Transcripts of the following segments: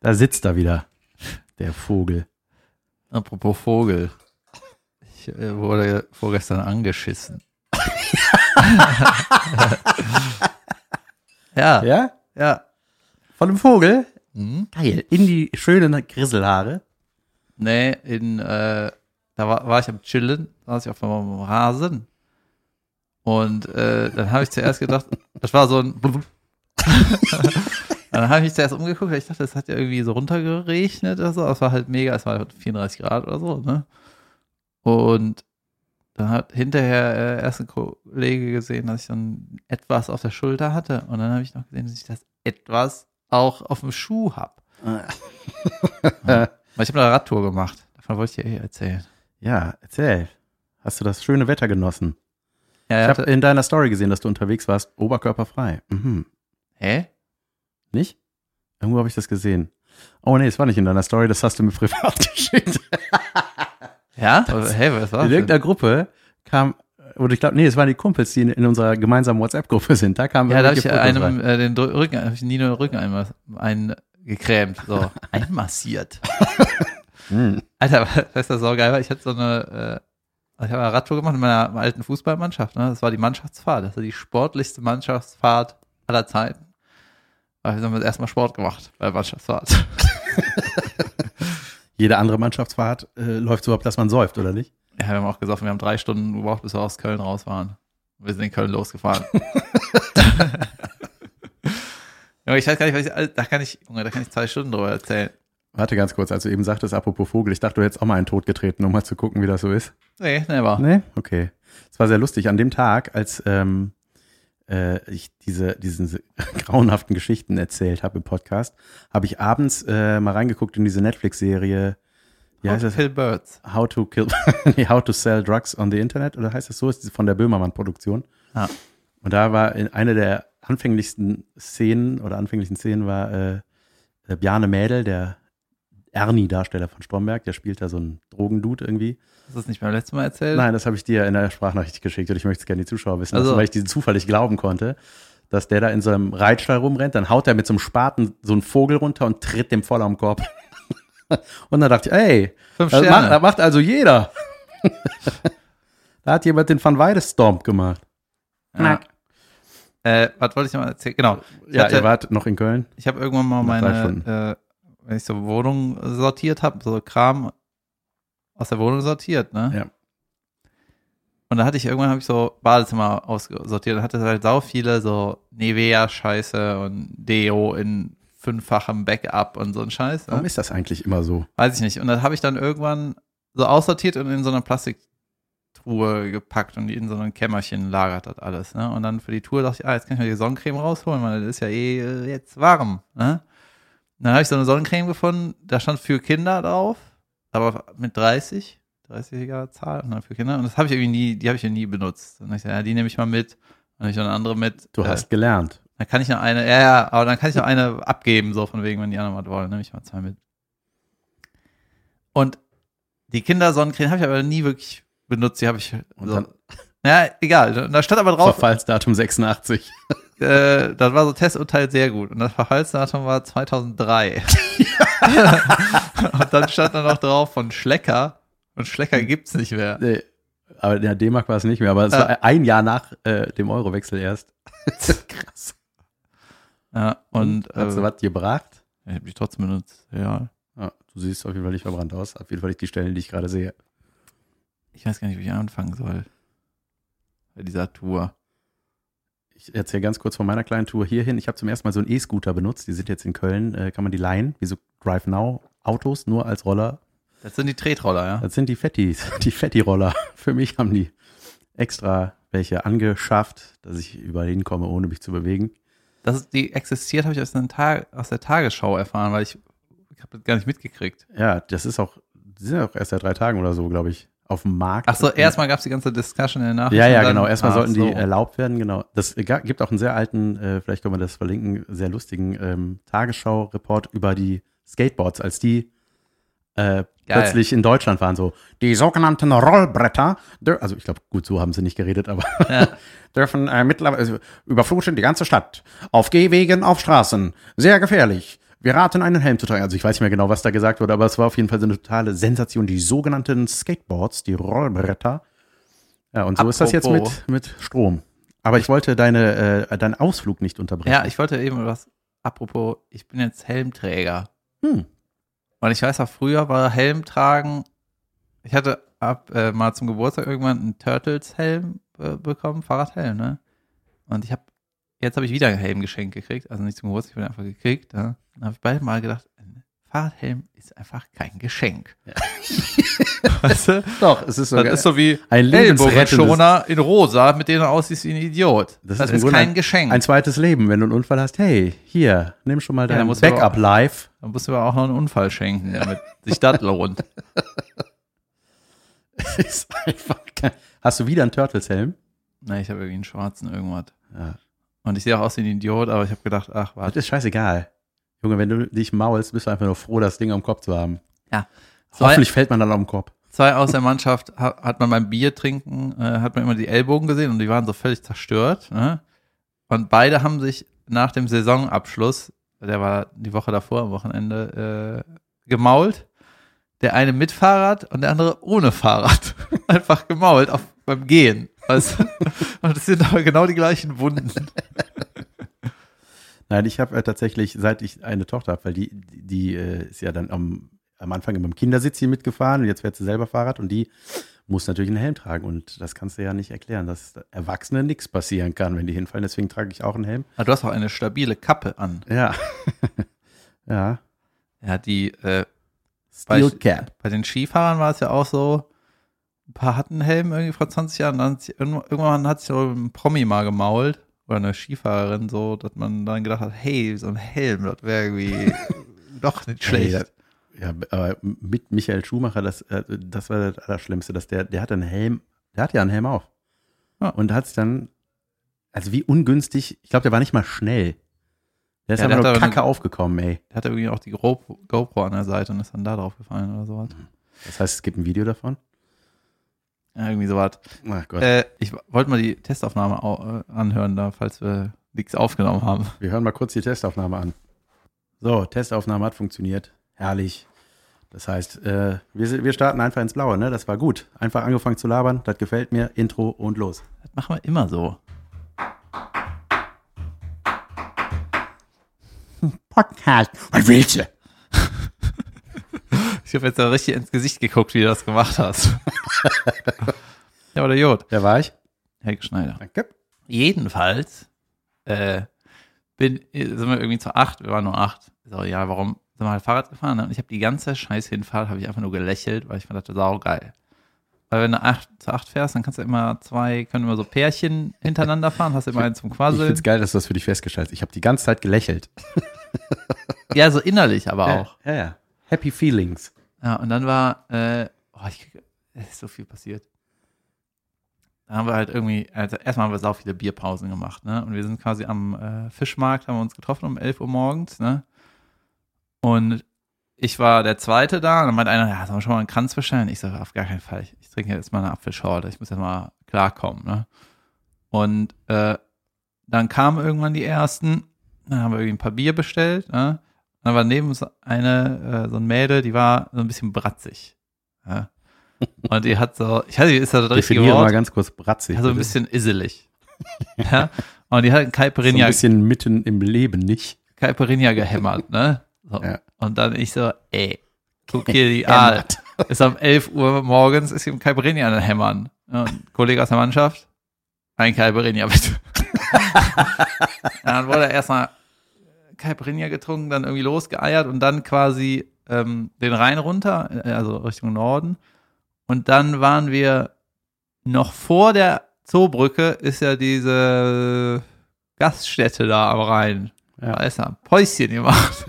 Da sitzt er wieder, der Vogel. Apropos Vogel. Ich äh, wurde vorgestern angeschissen. ja, ja. Ja? Von einem Vogel? Hm? Geil. In die schönen Grisselhaare. Nee, in, äh, da war, war ich am Chillen, saß ich auf dem Rasen. Und äh, dann habe ich zuerst gedacht, das war so ein. dann habe ich mich zuerst umgeguckt, weil ich dachte, es hat ja irgendwie so runtergeregnet oder so. Es war halt mega, es war halt 34 Grad oder so, ne? Und dann hat hinterher äh, erst ein Kollege gesehen, dass ich dann etwas auf der Schulter hatte. Und dann habe ich noch gesehen, dass ich das etwas auch auf dem Schuh habe. Weil ich habe eine Radtour gemacht. Davon wollte ich dir eh erzählen. Ja, erzähl. Hast du das schöne Wetter genossen? Ja, Ich habe in deiner Story gesehen, dass du unterwegs warst, oberkörperfrei. Mhm. hä? Nicht? Irgendwo habe ich das gesehen. Oh nee, es war nicht in deiner Story, das hast du mir privat geschickt. Ja? Aber, hey, was war in das? irgendeiner Gruppe kam, oder ich glaube, nee, es waren die Kumpels, die in, in unserer gemeinsamen WhatsApp-Gruppe sind. Da kam Ja, da habe ich einem äh, den Rücken, habe ich nie nur den Rücken einmal eingecremt, so einmassiert. Alter, weißt du, so geil? Ich hatte so eine, ich habe eine Radtour gemacht in meiner alten Fußballmannschaft. Ne? Das war die Mannschaftsfahrt. Das war die sportlichste Mannschaftsfahrt aller Zeiten. Aber wir haben erstmal Sport gemacht bei der Mannschaftsfahrt. Jede andere Mannschaftsfahrt äh, läuft so ab, dass man säuft, oder nicht? Ja, wir haben auch gesagt, wir haben drei Stunden gebraucht, bis wir aus Köln raus waren. Wir sind in Köln losgefahren. ja, ich weiß gar nicht, was ich, da kann ich, da kann ich zwei Stunden drüber erzählen. Warte ganz kurz, als du eben sagtest, apropos Vogel, ich dachte, du hättest auch mal einen Tod getreten, um mal zu gucken, wie das so ist. Nee, never. Nee? Okay. Es war sehr lustig. An dem Tag, als ähm, äh, ich diese diesen grauenhaften Geschichten erzählt habe im Podcast, habe ich abends äh, mal reingeguckt in diese Netflix-Serie. Wie heißt das? Kill Birds. How to kill, nee, How to sell drugs on the Internet oder heißt das so? Ist von der Böhmermann-Produktion. Ja. Und da war in eine der anfänglichsten Szenen oder anfänglichen Szenen war äh, äh, Bjarne Mädel, der Ernie-Darsteller von Stromberg, der spielt da so einen Drogendude irgendwie. Hast du das nicht beim letzten Mal erzählt? Nein, das habe ich dir in der Sprachnachricht geschickt und ich möchte es gerne die Zuschauer wissen, Also- lassen, weil ich diesen Zufall nicht glauben konnte, dass der da in so einem Reitstall rumrennt, dann haut er mit so einem Spaten so einen Vogel runter und tritt dem voll am Korb. und dann dachte ich, ey, Fünf das Sterne. macht, das macht also jeder. da hat jemand den Van Weide Stomp gemacht. Ja. Äh, was wollte ich noch mal erzählen? Genau. Ich, Ja, hatte, ihr wart noch in Köln. ich habe irgendwann mal meine, wenn ich so Wohnung sortiert habe, so Kram aus der Wohnung sortiert, ne? Ja. Und da hatte ich irgendwann habe ich so Badezimmer aussortiert und hatte halt sau viele so Nivea-Scheiße und Deo in fünffachem Backup und so ein Scheiß. Warum Ne? ist das eigentlich immer so? Weiß ich nicht. Und das habe ich dann irgendwann so aussortiert und in so einer Plastiktruhe gepackt und in so einem Kämmerchen lagert das alles. Ne? Und dann für die Tour dachte ich, ah, jetzt kann ich mir die Sonnencreme rausholen, weil das ist ja eh äh, jetzt warm. Ne? Dann habe ich so eine Sonnencreme gefunden, da stand für Kinder drauf, aber mit 30, 30er Zahl und dann für Kinder. Und das habe ich irgendwie nie, die habe ich ja nie benutzt. Und ich dachte, ja, die nehme ich mal mit. Und dann ich noch eine andere mit. Du Äh, hast gelernt. dann kann ich noch eine, ja, ja, aber dann kann ich noch eine abgeben, so von wegen, wenn die anderen was wollen, nehme ich mal zwei mit. Und die Kindersonnencreme habe ich aber nie wirklich benutzt, die habe ich so. Ja, egal. Da stand aber drauf, Verfallsdatum 86. äh, das war so Testurteil sehr gut. Und das Verfallsdatum war 2003. und dann stand da noch drauf von Schlecker. Und Schlecker gibt's nicht mehr. Nee, aber in der D-Mark war es nicht mehr, aber es Ah. war ein Jahr nach äh, dem Eurowechsel erst. Krass. Ja, und Hast du äh, was gebracht? ich habe mich trotzdem benutzt. Ja. Ja, du siehst auf jeden Fall nicht verbrannt aus. Auf jeden Fall nicht die Stellen, die ich gerade sehe. Ich weiß gar nicht, wie ich anfangen soll. Bei dieser Tour. Ich erzähle ganz kurz von meiner kleinen Tour hierhin. Ich habe zum ersten Mal so einen E-Scooter benutzt. Die sind jetzt in Köln. Äh, kann man die leihen? Wie so Drive Now Autos, nur als Roller. Das sind die Tretroller, ja. Das sind die Fettis, die Fetti-Roller. Für mich haben die extra welche angeschafft, dass ich überall hinkomme, ohne mich zu bewegen. Das die existiert, habe ich aus, Tag, aus der Tagesschau erfahren, weil ich, ich habe das gar nicht mitgekriegt. Ja, das ist auch, sind auch erst seit drei Tagen oder so, glaube ich, auf dem Markt. Ach so, erstmal gab es die ganze Discussion in der Nachricht. Ja, ja, dann- genau. Erstmal Ach sollten die so. erlaubt werden, genau. Das ga- gibt auch einen sehr alten, äh, vielleicht können wir das verlinken, sehr lustigen ähm, Tagesschau-Report über die Skateboards, als die äh, plötzlich in Deutschland waren so die sogenannten Rollbretter, also ich glaube, gut, so haben sie nicht geredet, aber Ja. dürfen äh, mittlerweile also, überfluten die ganze Stadt. Auf Gehwegen, auf Straßen. Sehr gefährlich. Wir raten, einen Helm zu tragen. Also ich weiß nicht mehr genau, was da gesagt wurde, aber es war auf jeden Fall so eine totale Sensation. Die sogenannten Skateboards, die Rollbretter. Ja, und so ist das jetzt Apropos. mit, mit Strom. Aber ich wollte deine, äh, deinen Ausflug nicht unterbrechen. Ja, ich wollte eben was, apropos, ich bin jetzt Helmträger. Hm. Und ich weiß auch, früher war Helm tragen, ich hatte ab äh, mal zum Geburtstag irgendwann einen Turtles-Helm äh, bekommen, Fahrradhelm, ne? Und ich habe, jetzt habe ich wieder einen Helm geschenkt gekriegt, also nicht zum Geburtstag, ich habe ihn einfach gekriegt. Ja? Dann habe ich beide Mal gedacht, ein Fahrradhelm ist einfach kein Geschenk. weißt du? Doch, es ist so, Das ist so wie ein lebensrettendes, Ellbogenschoner in rosa, mit denen du aussiehst wie ein Idiot. Das Das, ist ist, kein Geschenk. ein zweites Leben, wenn du einen Unfall hast. Hey, hier, nimm schon mal Ja, dein aber Backup live. Da musst du aber auch noch einen Unfall schenken, damit sich das lohnt. ist einfach kein- Hast du wieder einen Turtles-Helm? Na, ich habe irgendwie einen schwarzen irgendwas. Ja. Und ich sehe auch aus wie ein Idiot, aber ich habe gedacht, ach, Das warte. ist scheißegal. Junge, wenn du dich maulst, bist du einfach nur froh, das Ding am Kopf zu haben. Zwei, Hoffentlich fällt man dann am Kopf. zwei aus der Mannschaft ha- hat man beim Bier trinken, äh, hat man immer die Ellbogen gesehen und die waren so völlig zerstört. Ne? Und beide haben sich nach dem Saisonabschluss, der war die Woche davor, am Wochenende, äh, gemault. Der eine mit Fahrrad und der andere ohne Fahrrad. Einfach gemault auf, beim Gehen. Und das sind aber genau die gleichen Wunden. Nein, ich habe äh, tatsächlich, seit ich eine Tochter habe, weil die, die, die äh, ist ja dann am, am Anfang immer im Kindersitz hier mitgefahren und jetzt fährt sie selber Fahrrad und die muss natürlich einen Helm tragen und das kannst du ja nicht erklären, dass Erwachsenen nichts passieren kann, wenn die hinfallen. Deswegen trage ich auch einen Helm. Aber du hast auch eine stabile Kappe an. Ja. ja. Ja, die, äh, Steel Bei- Cap. bei den Skifahrern war es ja auch so, ein paar hatten einen Helm irgendwie vor 20 Jahren, dann hat irgendwann hat sich so ein Promi mal gemault oder eine Skifahrerin so, dass man dann gedacht hat, hey, so ein Helm, das wäre irgendwie doch nicht schlecht. Hey, Ja, aber mit Michael Schumacher, das, äh, das war das Allerschlimmste, dass der, der hatte einen Helm, der hatte ja einen Helm auf. Ja. Und hat es dann, also wie ungünstig, ich glaube, der war nicht mal schnell. Der ist Ja, der einfach nur hat aber kacke eine- aufgekommen, ey. Der hatte irgendwie auch die GoPro, GoPro an der Seite und ist dann da drauf gefallen oder sowas. Das heißt, es gibt ein Video davon. Ja, irgendwie sowas. Ach Gott. Äh, ich wollte mal die Testaufnahme au- äh, anhören, da, falls wir nichts aufgenommen haben. Wir hören mal kurz die Testaufnahme an. So, Testaufnahme hat funktioniert. Herrlich. Das heißt, äh, wir, wir starten einfach ins Blaue, ne? Das war gut. Einfach angefangen zu labern, das gefällt mir. Intro und los. Das machen wir immer so. Podcast. Was willst du? Ich habe jetzt da richtig ins Gesicht geguckt, wie du das gemacht hast. ja, aber der Jod. Wer war ich? Helge Schneider. Danke. Jedenfalls äh, bin, sind wir irgendwie zu acht, wir waren nur acht. So, ja, warum sind wir halt Fahrrad gefahren? ne? Und ich habe die ganze scheiß Hinfahrt, habe ich einfach nur gelächelt, weil ich mir dachte, sau geil. Weil wenn du acht, zu acht fährst, dann kannst du immer zwei, können immer so Pärchen hintereinander fahren, hast immer einen zum Ich Quasseln. find's geil, dass du das für dich festgestellt hast. Ich habe die ganze Zeit gelächelt. Ja, so innerlich aber auch. Ja, ja. Happy Feelings. Ja, und dann war, äh, oh, ich es ist so viel passiert. Da haben wir halt irgendwie, also erstmal haben wir sau viele Bierpausen gemacht, ne? Und wir sind quasi am äh, Fischmarkt, haben wir uns getroffen um 11 Uhr morgens, ne? Und ich war der Zweite da und dann meinte einer, ja, sollen wir schon mal einen Kranz bestellen? Ich sage, auf gar keinen Fall. Ich, ich trinke jetzt mal eine Apfelschorle. Ich muss jetzt mal klarkommen, ne? Und äh, dann kamen irgendwann die ersten, dann haben wir irgendwie ein paar Bier bestellt, ne? Dann war neben uns eine, äh, so ein Mädel, die war so ein bisschen bratzig. Ja? Und die hat so, ich weiß nicht, ist das das richtige Definiere mal Wort? ganz kurz bratzig. Ja, so ein bitte. bisschen iselig. ja? Und die hat einen so ein bisschen mitten im Leben, nicht? Caipirinha gehämmert, ne? So. Ja. Und dann ich so, ey, guck hier die Aal. Ist um 11 Uhr morgens, ist ihm Caipirinha an Hämmern. Und ein Kollege aus der Mannschaft, ein Caipirinha bitte. ja, dann wurde erstmal Caipirinha getrunken, dann irgendwie losgeeiert und dann quasi ähm, den Rhein runter, äh, also Richtung Norden. Und dann waren wir noch vor der Zoobrücke, ist ja diese Gaststätte da am Rhein. Ja. Da ist er ein Päuschen gemacht.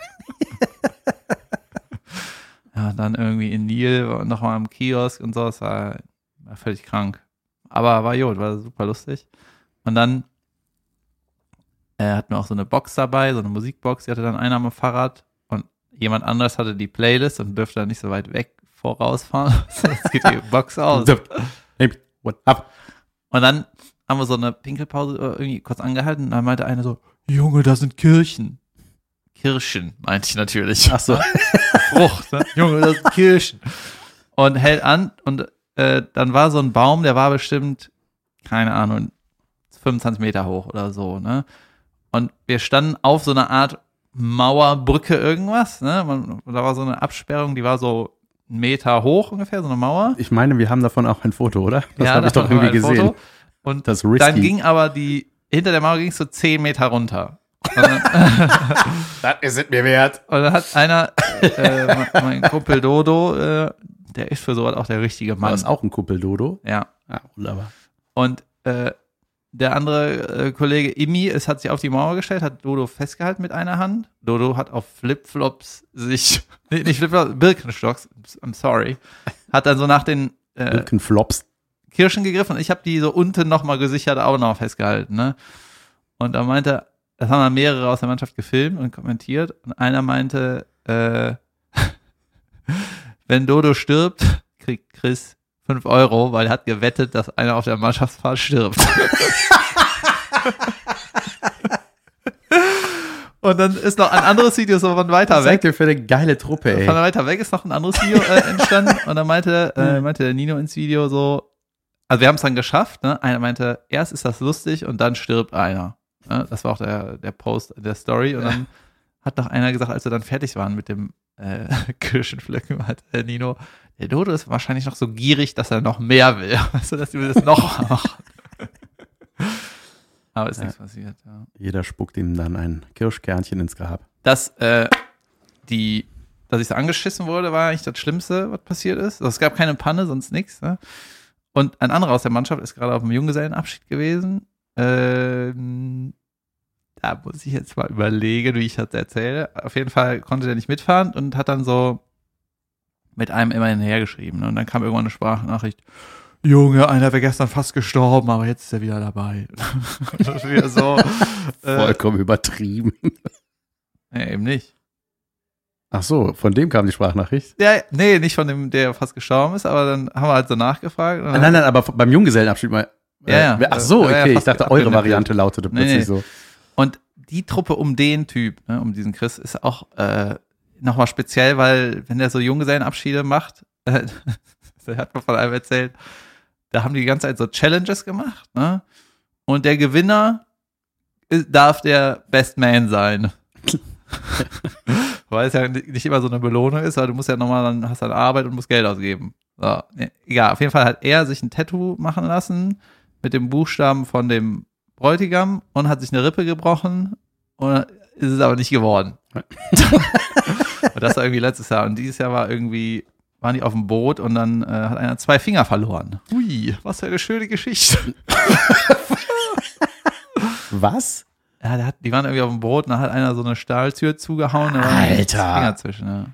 ja, dann irgendwie in Nil, nochmal am Kiosk und so, das war, war völlig krank. Aber war gut, war super lustig. Und dann äh, hatten wir auch so eine Box dabei, so eine Musikbox, die hatte dann einer am Fahrrad und jemand anderes hatte die Playlist und dürfte dann nicht so weit weg vorausfahren. Sonst geht die Box aus. Und dann haben wir so eine Pinkelpause äh, irgendwie kurz angehalten und dann meinte einer so, Junge, da sind Kirchen. Kirschen, meinte ich natürlich. Ach so. Frucht, ne? Junge, das sind Kirschen. Und hält an und äh, dann war so ein Baum, der war bestimmt, keine Ahnung, 25 Meter hoch oder so, ne? Und wir standen auf so einer Art Mauerbrücke irgendwas, ne? Man, da war so eine Absperrung, die war so einen Meter hoch ungefähr, so eine Mauer. Ich meine, wir haben davon auch ein Foto, oder? Das ja, habe ich doch irgendwie gesehen. Foto. Und Das risky. dann ging aber die, hinter der Mauer ging es so 10 Meter runter. Das ist es mir wert. und dann hat einer, äh, mein- Kumpel Dodo, äh, der ist für sowas auch der richtige War Mann. das auch ein Kuppeldodo? Ja. Ja, wunderbar. Und äh, der andere äh, Kollege Imi, es hat sich auf die Mauer gestellt, hat Dodo festgehalten mit einer Hand. Dodo hat auf Flipflops sich, nee, nicht Flipflops, Birkenstocks, I'm sorry, hat dann so nach den äh, Birkenflops. Kirschen gegriffen und ich habe die so unten nochmal gesichert auch noch festgehalten. Ne? Und da meinte, das haben dann mehrere aus der Mannschaft gefilmt und kommentiert und einer meinte, äh, wenn Dodo stirbt, kriegt Chris 5 Euro, weil er hat gewettet, dass einer auf der Mannschaftsfahrt stirbt. und dann ist noch ein anderes Video so von weiter Was weg. ihr für eine geile Truppe, ey? Von weiter weg ist noch ein anderes Video äh, entstanden und dann meinte, äh, meinte der Nino ins Video so, also wir haben es dann geschafft, ne? Einer meinte, erst ist das lustig und dann stirbt einer. Ne? Das war auch der, der Post der Story und dann hat noch einer gesagt, als wir dann fertig waren mit dem äh, Kirschenpflücken, hat der Nino, der Dodo ist wahrscheinlich noch so gierig, dass er noch mehr will. Weißt du, dass wir das noch machen. Aber ist Ja. nichts passiert, ja. Jeder spuckt ihm dann ein Kirschkernchen ins Grab. dass äh, die, dass ich so angeschissen wurde, war eigentlich das Schlimmste, was passiert ist. Also es gab keine Panne, sonst nichts. Ne? Und ein anderer aus der Mannschaft ist gerade auf dem Junggesellenabschied gewesen. Ähm, da muss ich jetzt mal überlegen, wie ich das erzähle. Auf jeden Fall konnte der nicht mitfahren und hat dann so mit einem immer hinhergeschrieben. Ne? Und dann kam irgendwann eine Sprachnachricht. Junge, einer wäre gestern fast gestorben, aber jetzt ist er wieder dabei. Das ist wieder so. äh, Vollkommen übertrieben. nee, eben nicht. Ach so, von dem kam die Sprachnachricht. Ja, nee, nicht von dem, der fast gestorben ist, aber dann haben wir halt so nachgefragt. Nein, nein, aber beim Junggesellenabschied mal. Ja, ja. Ach so, Ja, ja, okay. Ich dachte, eure. Variante lautete Nee, plötzlich nee. so. Und die Truppe um den Typ, ne, um diesen Chris, ist auch äh, nochmal speziell, weil wenn der so Junggesellenabschiede macht, äh, der hat mir von einem erzählt, da haben die die ganze Zeit so Challenges gemacht, ne? Und der Gewinner darf der Best Man sein. Weil es ja nicht immer so eine Belohnung ist, weil du musst ja nochmal, dann hast dann Arbeit und musst Geld ausgeben. So, ne, egal, auf jeden Fall hat er sich ein Tattoo machen lassen mit dem Buchstaben von dem Bräutigam und hat sich eine Rippe gebrochen und ist es aber nicht geworden. und das war irgendwie letztes Jahr. Und dieses Jahr war irgendwie, waren die auf dem Boot und dann äh, hat einer zwei Finger verloren. Ui, was für eine schöne Geschichte. Was? Ja, hat, die waren irgendwie auf dem Boot und dann hat einer so eine Stahltür zugehauen. Da Alter. Finger zwischen, ja.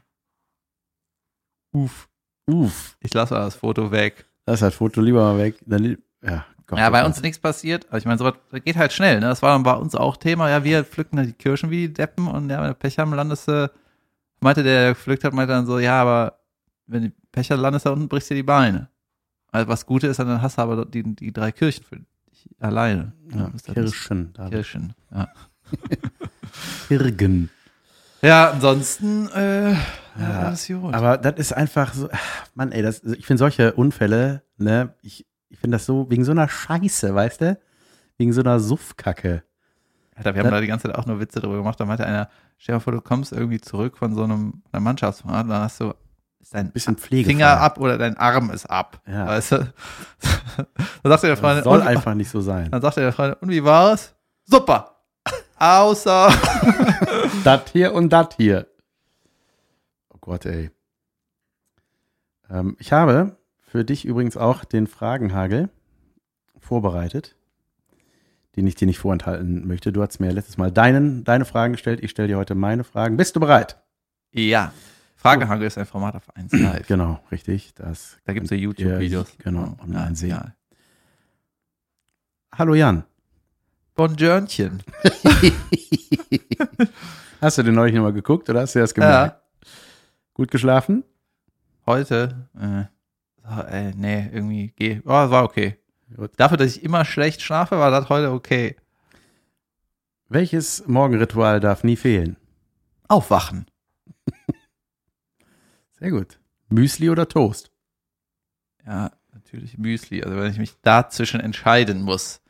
Uff. Uff. Ich lasse das Foto weg. Das ist das Foto lieber mal weg. Dann, ja, Gott, ja, oh bei Gott. uns nichts passiert. Aber ich meine, sowas geht halt schnell. Ne? Das war dann bei uns auch Thema. Ja, wir pflücken halt die Kirschen wie die Deppen und ja, wenn du Pech haben, landest du, meinte der, der gepflückt hat, meinte dann so, ja, aber wenn du Pech hast, landest da unten, brichst dir die Beine. Also was Gute ist, dann hast du aber die, die drei Kirchen für dich alleine. Ja, das Kirschen. Da Kirschen, ja. Kirgen. Ja, ansonsten, äh, ja, Ja, alles gut. Aber das ist einfach so, ach, Mann, ey, das, ich finde solche Unfälle, ne, ich, ich finde das so, wegen so einer Scheiße, weißt du? Wegen so einer Suffkacke. Alter, wir haben da die ganze Zeit auch nur Witze drüber gemacht. Da meinte einer, stell dir mal vor, du kommst irgendwie zurück von so einem einer Mannschaftsfahrt, dann hast du ist dein Bisschen Pflege. Finger ab oder dein Arm ist ab. Ja. Weißt du? dann sagt der Freund, Das soll einfach nicht so sein. dann sagt der Freund, und wie war es? Super. Außer. das hier und das hier. Oh Gott, ey. Ähm, ich habe für dich übrigens auch den Fragenhagel vorbereitet, den ich dir nicht vorenthalten möchte. Du hast mir letztes Mal deinen, deine Fragen gestellt. Ich stelle dir heute meine Fragen. Bist du bereit? ja. Fragehagel ist ein Format auf 1 Live. Genau, richtig. Das Da gibt es ja YouTube-Videos. Genau, online ja, sehen. ja. Hallo Jan. Bonjournchen. hast du den neulich nochmal geguckt oder hast du das gemerkt? Gut geschlafen? Heute, äh, so, äh, nee, irgendwie, geh. Oh, war okay. Dafür, dass ich immer schlecht schlafe, war das heute okay. Welches Morgenritual darf nie fehlen? Aufwachen. Sehr gut. Müsli oder Toast? Ja, natürlich Müsli. Also wenn ich mich dazwischen entscheiden muss.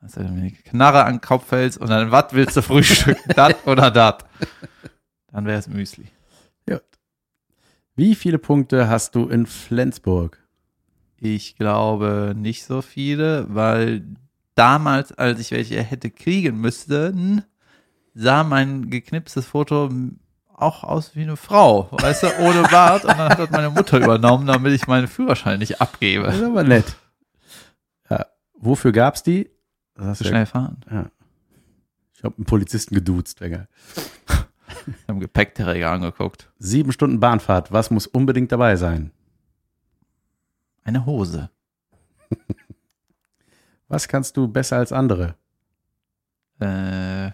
Also wenn mir die Knarre an den Kopf fällt und dann, was willst du frühstücken? dat oder dat? Dann wäre es Müsli. Gut. Wie viele Punkte hast du in Flensburg? Ich glaube nicht so viele, weil damals, als ich welche hätte kriegen müssen, sah mein geknipstes Foto auch aus wie eine Frau, weißt du, ohne Bart. Und dann hat das meine Mutter übernommen, damit ich meinen Führerschein nicht Das abgebe. ist aber nett. Ja. Wofür gab's die? Das Zu ja- schnell fahren. Ich habe einen Polizisten geduzt. Digga. Ich habe Gepäckträger angeguckt. Sieben Stunden Bahnfahrt. Was muss unbedingt dabei sein? Eine Hose. Was kannst du besser als andere? Äh,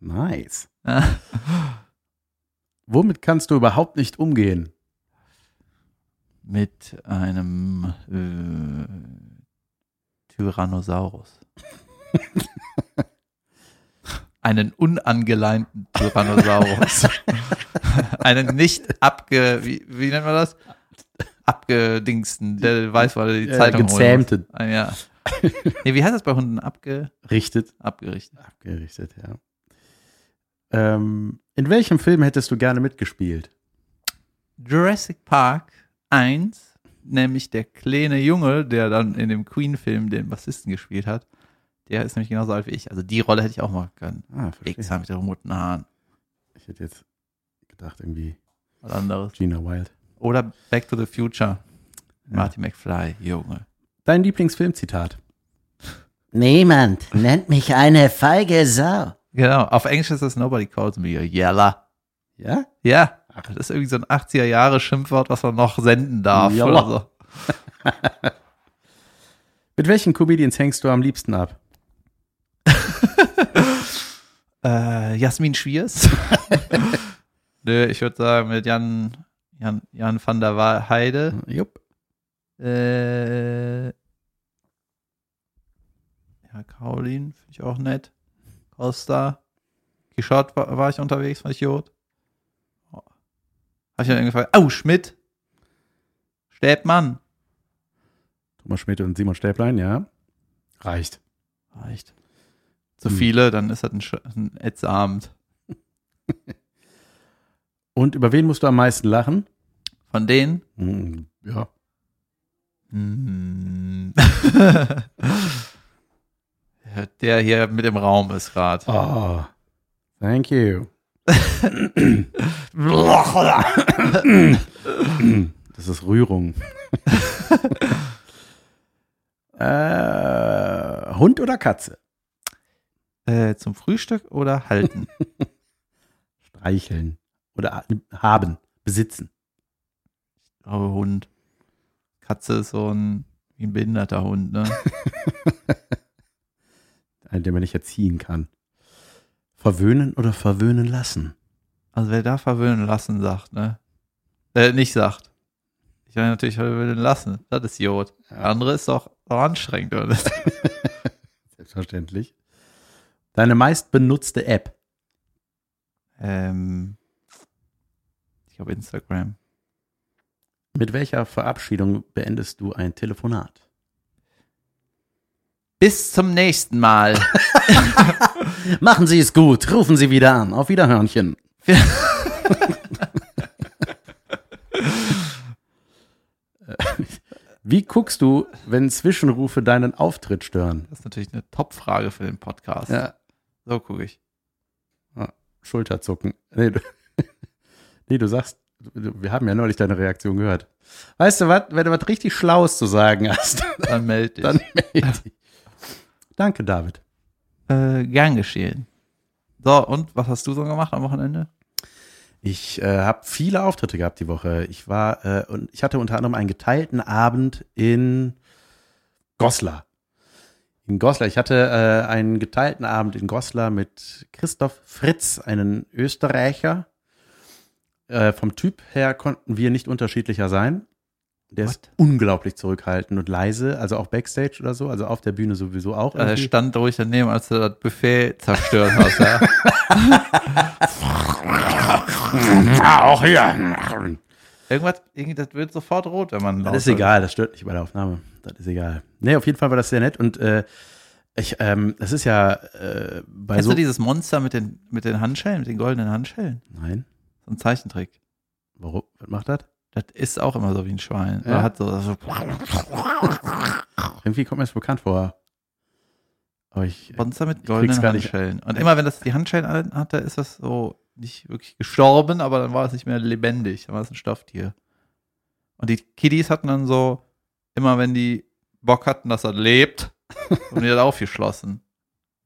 Nice. Womit kannst du überhaupt nicht umgehen? mit einem äh, Tyrannosaurus. Einen unangeleinten Tyrannosaurus. Einen nicht abge, wie, wie nennt man das? Abgedingsten, der weiß, weil er die Äh, Zeitung gezähmte. Ah, ja. Nee, wie heißt das bei Hunden? Abge, Richtet. abgerichtet. Abgerichtet, ja. Ähm, in welchem Film hättest du gerne mitgespielt? Jurassic Park 1, nämlich der kleine Junge, der dann in dem Queen-Film den Bassisten gespielt hat, der ist nämlich genauso alt wie ich. Also die Rolle hätte ich auch machen können. Ah, verstehe. Pixar mit den roten Haaren. Ich hätte jetzt gedacht, irgendwie Was anderes. Gina Wild. Oder Back to the Future. Marty McFly, Junge. Dein Lieblingsfilmzitat? Niemand nennt mich eine feige Sau. Genau, auf Englisch ist das Nobody Calls Me a Yeller. Ja? Ja, das ist irgendwie so ein 80er-Jahre-Schimpfwort, was man noch senden darf. Oder so. Mit welchen Comedians hängst du am liebsten ab? Äh, Jasmin Schwiers. Nö, ich würde sagen mit Jan, Jan, Jan van der Heide. Jupp. Äh, ja, Caroline finde ich auch nett. Costa. Quichotte war, war ich unterwegs, fand ich gut. Oh. Hab ich dann irgendwie gefragt, oh, Schmidt. Stäbmann. Thomas Schmidt und Simon Stäblein, ja. Reicht. Reicht. Zu Hm. viele, dann ist das ein, Sch- ein Ätzabend. Und über wen musst du am meisten lachen? Von denen? Hm, ja. Hm. Der hier mit im Raum ist gerade. Oh, thank you. Das ist Rührung. äh, Hund oder Katze? Äh, zum Frühstück oder halten? Streicheln. Oder haben. Besitzen. Ich glaube Hund. Katze ist so ein, wie ein behinderter Hund, ne? Einen, den man nicht erziehen kann. Verwöhnen oder verwöhnen lassen? Also wer da verwöhnen lassen sagt, ne? Äh, nicht sagt. Ich meine natürlich verwöhnen lassen. Das ist Jod. Der andere ist doch anstrengend, oder? Selbstverständlich. Deine meist benutzte App. ähm, ich glaube Instagram. Mit welcher Verabschiedung beendest du ein Telefonat? Bis zum nächsten Mal. Machen Sie es gut. Rufen Sie wieder an. Auf Wiederhörnchen. Wie guckst du, wenn Zwischenrufe deinen Auftritt stören? Das ist natürlich eine Top-Frage für den Podcast. Ja, So gucke ich. Schulterzucken. Nee, du, nee, du sagst, wir haben ja neulich deine Reaktion gehört. Weißt du was, wenn du was richtig Schlaues zu sagen hast, Dann melde dich. dann melde dich. Danke, David. Äh, gern geschehen. So, und was hast du so gemacht am Wochenende? Ich äh, habe viele Auftritte gehabt die Woche. Ich war äh, und ich hatte unter anderem einen geteilten Abend in Goslar. In Goslar. Ich hatte äh, einen geteilten Abend in Goslar mit Christoph Fritz, einen Österreicher. Äh, vom Typ her konnten wir nicht unterschiedlicher sein. Der ist What? unglaublich zurückhaltend und leise, also auch Backstage oder so, also auf der Bühne sowieso auch. Er irgendwie. stand ruhig daneben, als du das Buffet zerstört hast. Ja. auch hier. Irgendwas, irgendwie, das wird sofort rot, wenn man Das ist egal, das stört nicht bei der Aufnahme. Das ist egal. Nee, auf jeden Fall war das sehr nett und äh, ich, ähm, das ist ja äh, bei Kennst so. du dieses Monster mit den, mit den Handschellen, mit den goldenen Handschellen? Nein, So ein Zeichentrick. warum? Was macht das? Das ist auch immer so wie ein Schwein. Ja. Hat so, so Irgendwie kommt mir das bekannt vor. Aber ich, Monster mit goldenen Handschellen. Und immer wenn das die Handschellen an- hatte, ist das so nicht wirklich gestorben, aber dann war es nicht mehr lebendig. Dann war es ein Stofftier. Und die Kiddies hatten dann so, immer wenn die Bock hatten, dass er lebt, haben die das aufgeschlossen.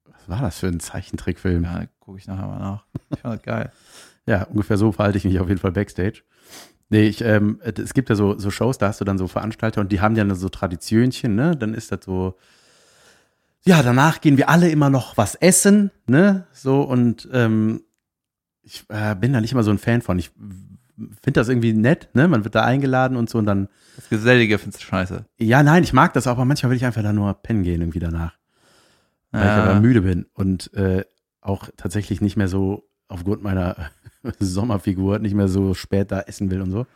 was war das für ein Zeichentrickfilm? Ja. Ja, gucke ich nachher mal nach. Ich fand das geil. ungefähr so verhalte ich mich auf jeden Fall Backstage. Nee, ich, ähm, es gibt ja so, so Shows, da hast du dann so Veranstalter und die haben ja so Traditionchen, ne? Dann ist das so, ja, danach gehen wir alle immer noch was essen, ne? So und ähm, ich äh, bin da nicht immer so ein Fan von. Ich finde das irgendwie nett, ne? Man wird da eingeladen und so und dann, Das Gesellige findest du scheiße. ja, nein, ich mag das auch, aber manchmal will ich einfach da nur pennen gehen irgendwie danach. weil ich aber Ja. müde bin und äh, auch tatsächlich nicht mehr so aufgrund meiner Sommerfigur nicht mehr so spät da essen will und so.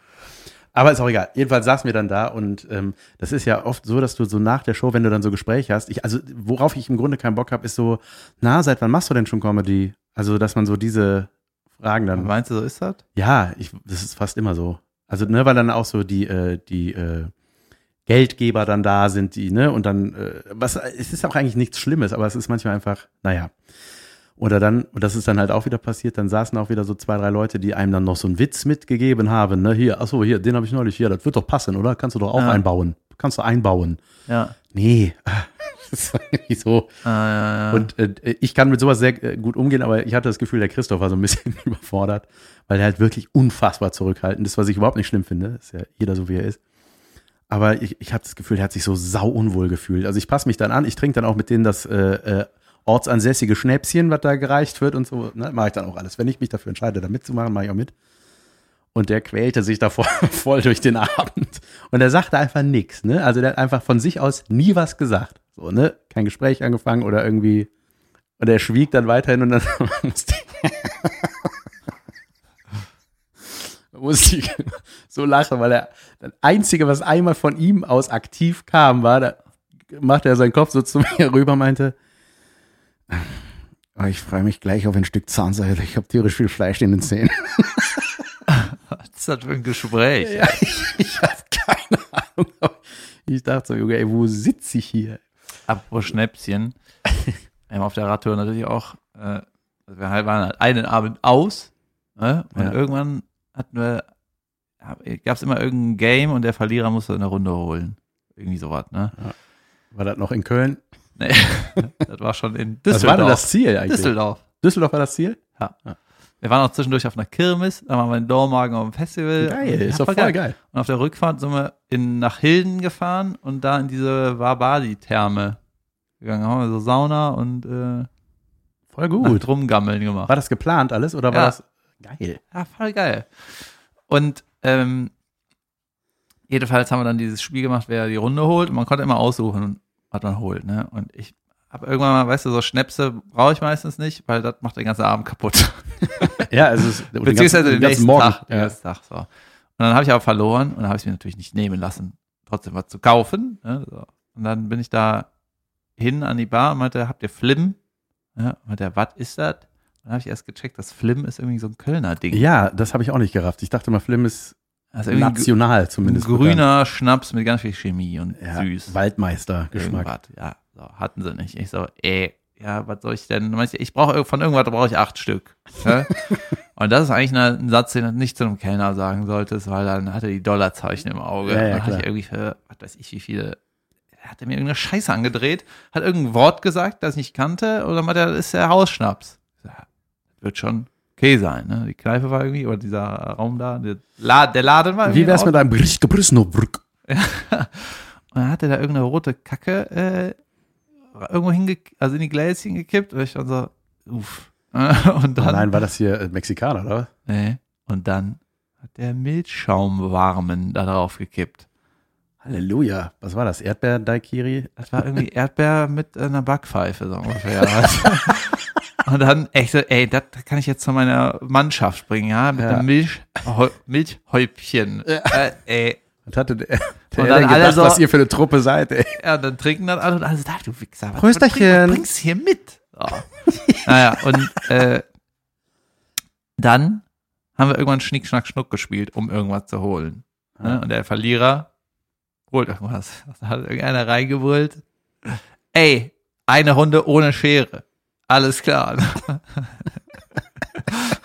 Aber ist auch egal. Jedenfalls saßen wir dann da und ähm, das ist ja oft so, dass du so nach der Show, wenn du dann so Gespräche hast, ich, also worauf ich im Grunde keinen Bock habe, ist so, na, seit wann machst du denn schon Comedy? Also, dass man so diese Fragen dann. Meinst du, so ist das? Ja, ich, das ist fast immer so. Also, ne, weil dann auch so die, äh, die äh, Geldgeber dann da sind, die, ne, und dann, äh, was, es ist auch eigentlich nichts Schlimmes, aber es ist manchmal einfach, naja. Oder dann, und das ist dann halt auch wieder passiert, dann saßen auch wieder so zwei, drei Leute, die einem dann noch so einen Witz mitgegeben haben, ne, hier, achso, hier, den habe ich neulich, hier, das wird doch passen, oder? Kannst du doch auch Ja. einbauen. Kannst du einbauen. Ja. Nee, ist irgendwie so. Ah, ja, ja. Und äh, ich kann mit sowas sehr äh, gut umgehen, aber ich hatte das Gefühl, der Christoph war so ein bisschen überfordert, weil er halt wirklich unfassbar zurückhaltend ist, was ich überhaupt nicht schlimm finde. Ist ja jeder so, wie er ist. Aber ich, ich habe das Gefühl, er hat sich so sau unwohl gefühlt. Also ich passe mich dann an, ich trinke dann auch mit denen das äh, äh, ortsansässige Schnäpschen, was da gereicht wird und so. Ne, mache ich dann auch alles. Wenn ich mich dafür entscheide, da mitzumachen, mache ich auch mit. Und der quälte sich da voll, voll durch den Abend. Und er sagte einfach nichts, ne? Also der hat einfach von sich aus nie was gesagt. So, ne? Kein Gespräch angefangen oder irgendwie. Und er schwieg dann weiterhin und dann musste ich, musste ich so lachen, weil er das Einzige, was einmal von ihm aus aktiv kam, war, da machte er seinen Kopf so zu mir rüber, meinte, "Oh, ich freue mich gleich auf ein Stück Zahnseide. Ich habe tierisch viel Fleisch in den Zähnen. Was ist das für ein Gespräch? Ja, ich, ich hatte keine Ahnung. Ich dachte so, Junge, ey, wo sitze ich hier? Apropos Schnäpschen. Wir haben auf der Radtour natürlich auch, äh, wir waren halt einen Abend aus ne? und Ja. irgendwann hatten wir, gab es immer irgendein Game und der Verlierer musste eine Runde holen. Irgendwie sowas, ne? War das noch in Köln? Nee, das war schon in Düsseldorf. war denn das Ziel eigentlich? Düsseldorf. Düsseldorf war das Ziel? Wir waren auch zwischendurch auf einer Kirmes, dann waren wir in Dormagen auf dem Festival. Geil, Ja, ist doch voll voll geil. Und auf der Rückfahrt sind wir in, nach Hilden gefahren und da in diese Wabadi-Therme gegangen. Haben wir so Sauna und äh, Voll Gut. Rumgammeln gemacht. War das geplant alles oder war Ja. das geil? Ja, voll geil. Und ähm, jedenfalls haben wir dann dieses Spiel gemacht, wer die Runde holt. Und man konnte immer aussuchen, was man holt. Ne? Und ich habe irgendwann mal, weißt du, so Schnäpse brauche ich meistens nicht, weil das macht den ganzen Abend kaputt. Ja, also es, den Beziehungsweise den, nächsten Morgen. Tag. Den Ja. nächsten Tag so. Und dann habe ich aber verloren und dann habe ich mir natürlich nicht nehmen lassen, trotzdem was zu kaufen. Ne? So. Und dann bin ich da hin an die Bar und meinte, habt ihr Flim? Ja, meinte, was ist das? Dann habe ich erst gecheckt, dass Flim ist irgendwie so ein Kölner Ding. ja, das habe ich auch nicht gerafft. Ich dachte mal, Flim ist irgendwie national zumindest. grüner Schnaps mit ganz viel Chemie und bekannt. süß. Ja, Waldmeister-Geschmack. Ja, so, hatten sie nicht. Ich so, ey, ja, was soll ich denn? Ich brauche von irgendwas brauche ich acht Stück. Ja? und das ist eigentlich ein Satz, den du nicht zu einem Kellner sagen solltest, weil dann hat er die Dollarzeichen im Auge. Ja, ja, dann hatte ich irgendwie für, was weiß ich, wie viele. Er hat mir irgendeine Scheiße angedreht, hat irgendein Wort gesagt, das ich nicht kannte, oder meinte er, das ist der Hausschnaps. Ja, das wird schon okay sein, ne? Die Kneipe war irgendwie, oder dieser Raum da, der, La der Laden war irgendwie. Wie wär's mit einem Brischke Brisnobrück? und dann hat er da irgendeine rote Kacke äh, irgendwo hinge also in die Gläschen gekippt und ich dann so, uff. und dann, Nein, war das hier äh, Mexikaner, oder? nee. Und dann hat der Milchschaumwarmen da drauf gekippt. Halleluja. Was war das? Erdbeer-Daikiri? Das war irgendwie Erdbeer mit einer Backpfeife, so ungefähr. Und dann echt so, ey, das kann ich jetzt zu meiner Mannschaft bringen, ja, mit Ja. einem Milch, Milchhäubchen. Äh, ey. Was hatte der, der Und dann alle gedacht, so- was ihr für eine Truppe seid, ey? Ja, und dann trinken dann alle und alle so, da, du Wichser. was- Prösterchen. Was, was bringst hier mit? So. naja, und äh, dann haben wir irgendwann Schnick, Schnack, Schnuck gespielt, um irgendwas zu holen. Ne? Und der Verlierer holt irgendwas. Da hat irgendeiner reingebrüllt. Ey, eine Runde ohne Schere. Alles klar.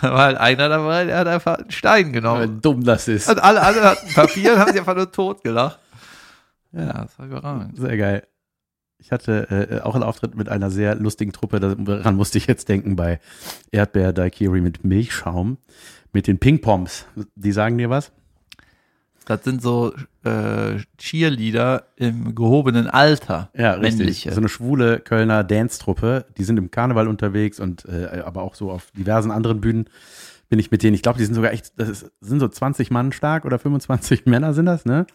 da war halt einer dabei, der hat einfach einen Stein Wie genommen. dumm das ist. Und alle anderen hatten Papier und haben sich einfach nur tot gelacht. Ja, das war überragend. Sehr geil. Ich hatte äh, auch einen Auftritt mit einer sehr lustigen Truppe, daran musste ich jetzt denken, bei Erdbeer Daikiri mit Milchschaum, mit den Ping-Poms. Die sagen dir was? Das sind so äh, Cheerleader im gehobenen Alter. Ja, richtig. Männliche. So eine schwule Kölner Dance-Truppe, die sind im Karneval unterwegs und äh, aber auch so auf diversen anderen Bühnen bin ich mit denen. Ich glaube, die sind sogar echt, das ist, sind so 20 Mann stark oder 25 Männer sind das, ne?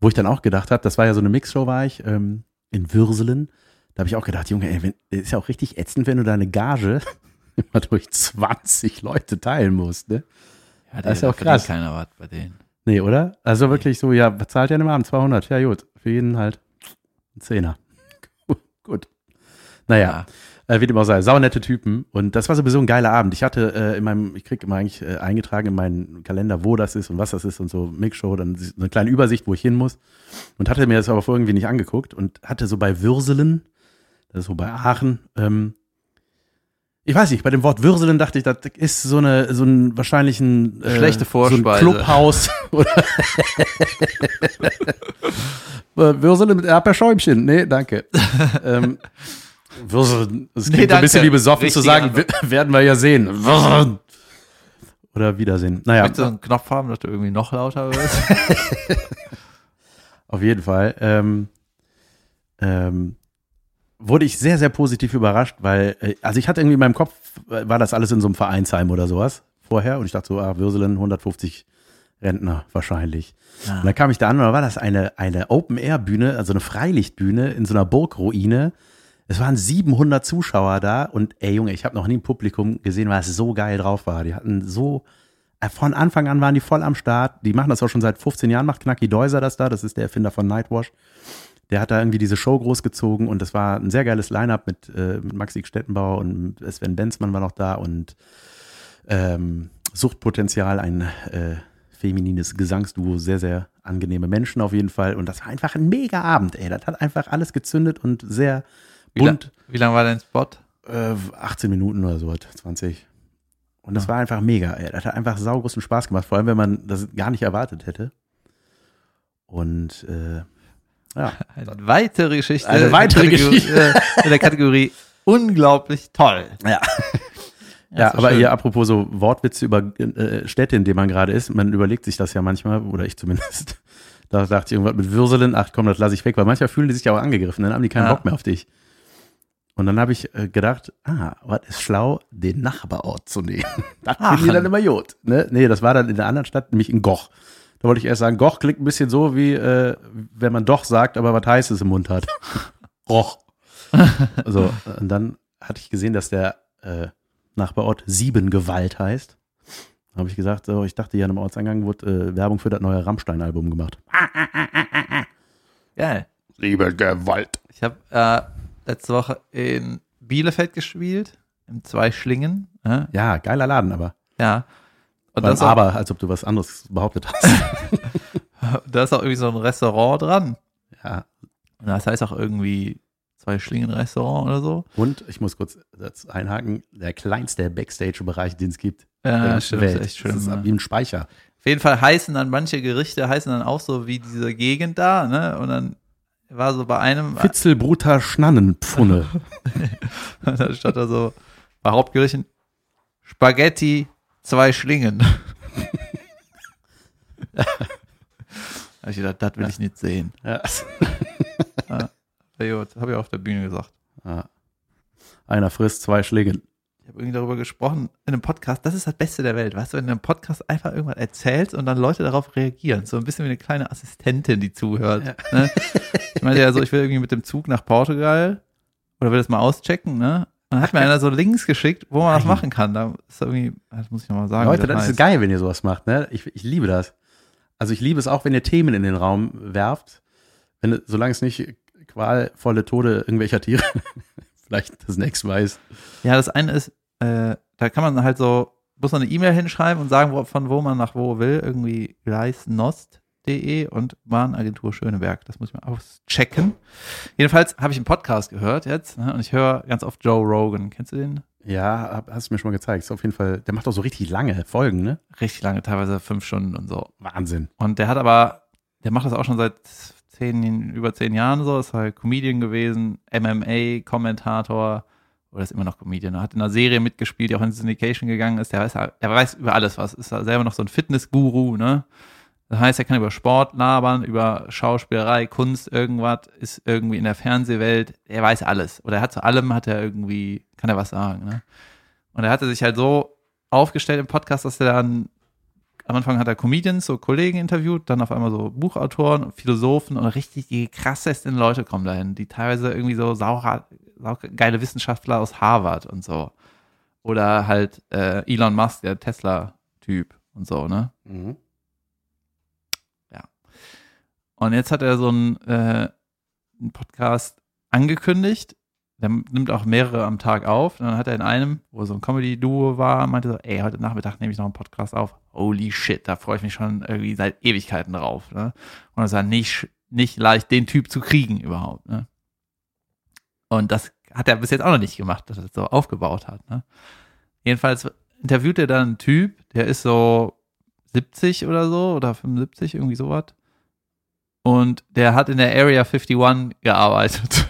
Wo ich dann auch gedacht habe, das war ja so eine Mixshow, war ich ähm, in Würselen. Da habe ich auch gedacht, Junge, ey, wenn, ist ja auch richtig ätzend, wenn du deine Gage immer durch 20 Leute teilen musst, ne? Ja, Das ist ja auch krass. keiner was bei denen. Nee, oder? Also wirklich so, ja, was zahlt ihr denn im Abend? 200. Ja, gut. Für jeden halt ein Zehner. gut. Naja, äh, wie dem auch sei, saunette Typen. Und das war sowieso ein geiler Abend. Ich hatte äh, in meinem, ich krieg immer eigentlich äh, eingetragen in meinen Kalender, wo das ist und was das ist und so Mixshow, dann so eine kleine Übersicht, wo ich hin muss. Und hatte mir das aber vorher irgendwie nicht angeguckt und hatte so bei Würselen, das ist so bei Aachen, ähm, ich weiß nicht, bei dem Wort Würselen dachte ich, das ist so eine, so ein wahrscheinlich ein äh, Schlechte so ein Vorspeise. Clubhaus oder Äh, Würselen mit Erdbeerschäumchen. Nee, danke. ähm, Würselen. Es Nee, klingt so ein bisschen wie besoffen zu sagen, werden wir ja sehen. Würselen. Oder Wiedersehen. Naja, Möchtest du einen Knopf haben, dass du irgendwie noch lauter wirst? auf jeden Fall. Ähm, ähm, wurde ich sehr, sehr positiv überrascht, weil, äh, also ich hatte irgendwie in meinem Kopf, äh, war das alles in so einem Vereinsheim oder sowas vorher und ich dachte so, ah, Würselen, 150 Rentner wahrscheinlich. Und dann kam ich da an und da war das eine, eine Open-Air-Bühne, also eine Freilichtbühne in so einer Burgruine. Es waren 700 Zuschauer da und ey Junge, ich habe noch nie ein Publikum gesehen, was so geil drauf war. Die hatten so, äh, von Anfang an waren die voll am Start. Die machen das auch schon seit 15 Jahren, macht Knacki Deuser das da, das ist der Erfinder von Nightwash. Der hat da irgendwie diese Show großgezogen und das war ein sehr geiles Line-Up mit, äh, mit Maxi Stettenbauer und Sven Benzmann war noch da und ähm, Suchtpotenzial, ein äh, feminines Gesangsduo, sehr, sehr angenehme Menschen auf jeden Fall. Und das war einfach ein mega Abend, ey. Das hat einfach alles gezündet und sehr Wie, bunt. wie lang war dein Spot? Äh, 18 Minuten oder so, was, 20. Und das war einfach mega, ey. Das hat einfach saugroßen Spaß gemacht, vor allem wenn man das gar nicht erwartet hätte. Und äh, ja, Eine weitere Geschichte. Eine in der weitere Kategorie- Geschichte. äh, In der Kategorie unglaublich toll. Ja. Ja, aber schön. hier apropos so Wortwitze über äh, Städte, in denen man gerade ist, man überlegt sich das ja manchmal, oder ich zumindest. Da dachte ich irgendwas mit Würselen, ach komm, das lasse ich weg, weil manchmal fühlen die sich ja auch angegriffen, dann haben die keinen Ja. Bock mehr auf dich. Und dann habe ich äh, gedacht, ah, was ist schlau, den Nachbarort zu nehmen. Das finden die dann immer gut. Ne? Nee, das war dann in der anderen Stadt, nämlich in Goch. Da wollte ich erst sagen, Goch klingt ein bisschen so, wie äh, wenn man doch sagt, aber was Heißes im Mund hat. Roch. So, und dann hatte ich gesehen, dass der äh, Nachbarort Siebengewalt heißt. Da habe ich gesagt, so, ich dachte, hier am Ortseingang wurde äh, Werbung für das neue Rammstein-Album gemacht. Geil. Siebengewalt. Ich habe äh, letzte Woche in Bielefeld gespielt, im Zweischlingen. Ja. Ja, geiler Laden, aber. ja. Und das auch, aber, als ob du was anderes behauptet hast. da ist auch irgendwie so ein Restaurant dran. ja. Und das heißt auch irgendwie Zweischlingen-Restaurant oder so. Und ich muss kurz einhaken, der kleinste Backstage-Bereich, den es gibt. Ja, stimmt, Welt. ist echt schön. Das ist ne? wie ein Speicher. Auf jeden Fall heißen dann manche Gerichte heißen dann auch so wie diese Gegend da, ne? Und dann war so bei einem, Fitzelbruter Schnannenpfunne. da stand da so bei Hauptgerichten Spaghetti, zwei Schlingen. da hab ich gedacht, das will ich nicht sehen. ja. Ja, gut, habe ich auf der Bühne gesagt. Ja. Einer frisst zwei Schlingen. ich habe irgendwie darüber gesprochen in einem Podcast, das ist das Beste der Welt, weißt du, wenn du in einem Podcast einfach irgendwas erzählst und dann Leute darauf reagieren. So ein bisschen wie eine kleine Assistentin, die zuhört. Ja. Ne? Ich meinte ja so, ich will irgendwie mit dem Zug nach Portugal oder will das mal auschecken, ne? Und dann hat mir einer so Links geschickt, wo man das Nein. machen kann. Da ist irgendwie, das muss ich nochmal sagen. Leute, wie das ist geil, wenn ihr sowas macht, ne? Ich, ich liebe das. Also ich liebe es auch, wenn ihr Themen in den Raum werft, wenn, solange es nicht qualvolle Tode irgendwelcher Tiere, vielleicht das nächste weiß. Ja, das eine ist, äh, da kann man halt so, muss man eine E-Mail hinschreiben und sagen, wo, von wo man nach wo will. Irgendwie gleisnost.de und Bahnagentur Schöneberg. Das muss ich mal auschecken. Jedenfalls habe ich einen Podcast gehört jetzt ne, und ich höre ganz oft Joe Rogan. Kennst du den? Ja, hast du mir schon mal gezeigt. Ist auf jeden Fall, der macht auch so richtig lange Folgen, ne? Richtig lange, teilweise fünf Stunden und so. Wahnsinn. Und der hat aber, der macht das auch schon seit zehn, über zehn Jahren so, ist halt Comedian gewesen, MMA-Kommentator oder ist immer noch Comedian. Er hat in einer Serie mitgespielt, die auch in Syndication gegangen ist. Der weiß, er weiß über alles was. Ist selber noch so ein Fitnessguru, ne? Das heißt, er kann über Sport labern, über Schauspielerei, Kunst, irgendwas, ist irgendwie in der Fernsehwelt. Er weiß alles. Oder er hat zu allem, hat er irgendwie, kann er was sagen, ne? Und er hatte sich halt so aufgestellt im Podcast, dass er dann am Anfang hat er Comedians, so Kollegen interviewt, dann auf einmal so Buchautoren, Philosophen und richtig die krassesten Leute kommen dahin, die teilweise irgendwie so sauer, sau geile Wissenschaftler aus Harvard und so. Oder halt äh, Elon Musk, der Tesla-Typ und so, ne? Mhm. Und jetzt hat er so einen, äh, einen Podcast angekündigt. Der nimmt auch mehrere am Tag auf. Und dann hat er in einem, wo so ein Comedy-Duo war, meinte so, ey, heute Nachmittag nehme ich noch einen Podcast auf. Holy shit, da freue ich mich schon irgendwie seit Ewigkeiten drauf. Ne? Und das war nicht, nicht leicht, den Typ zu kriegen überhaupt. Ne? Und das hat er bis jetzt auch noch nicht gemacht, dass er das so aufgebaut hat. Ne? Jedenfalls interviewt er dann einen Typ, der ist so 70 oder so oder 75, irgendwie sowas. Und der hat in der Area 51 gearbeitet.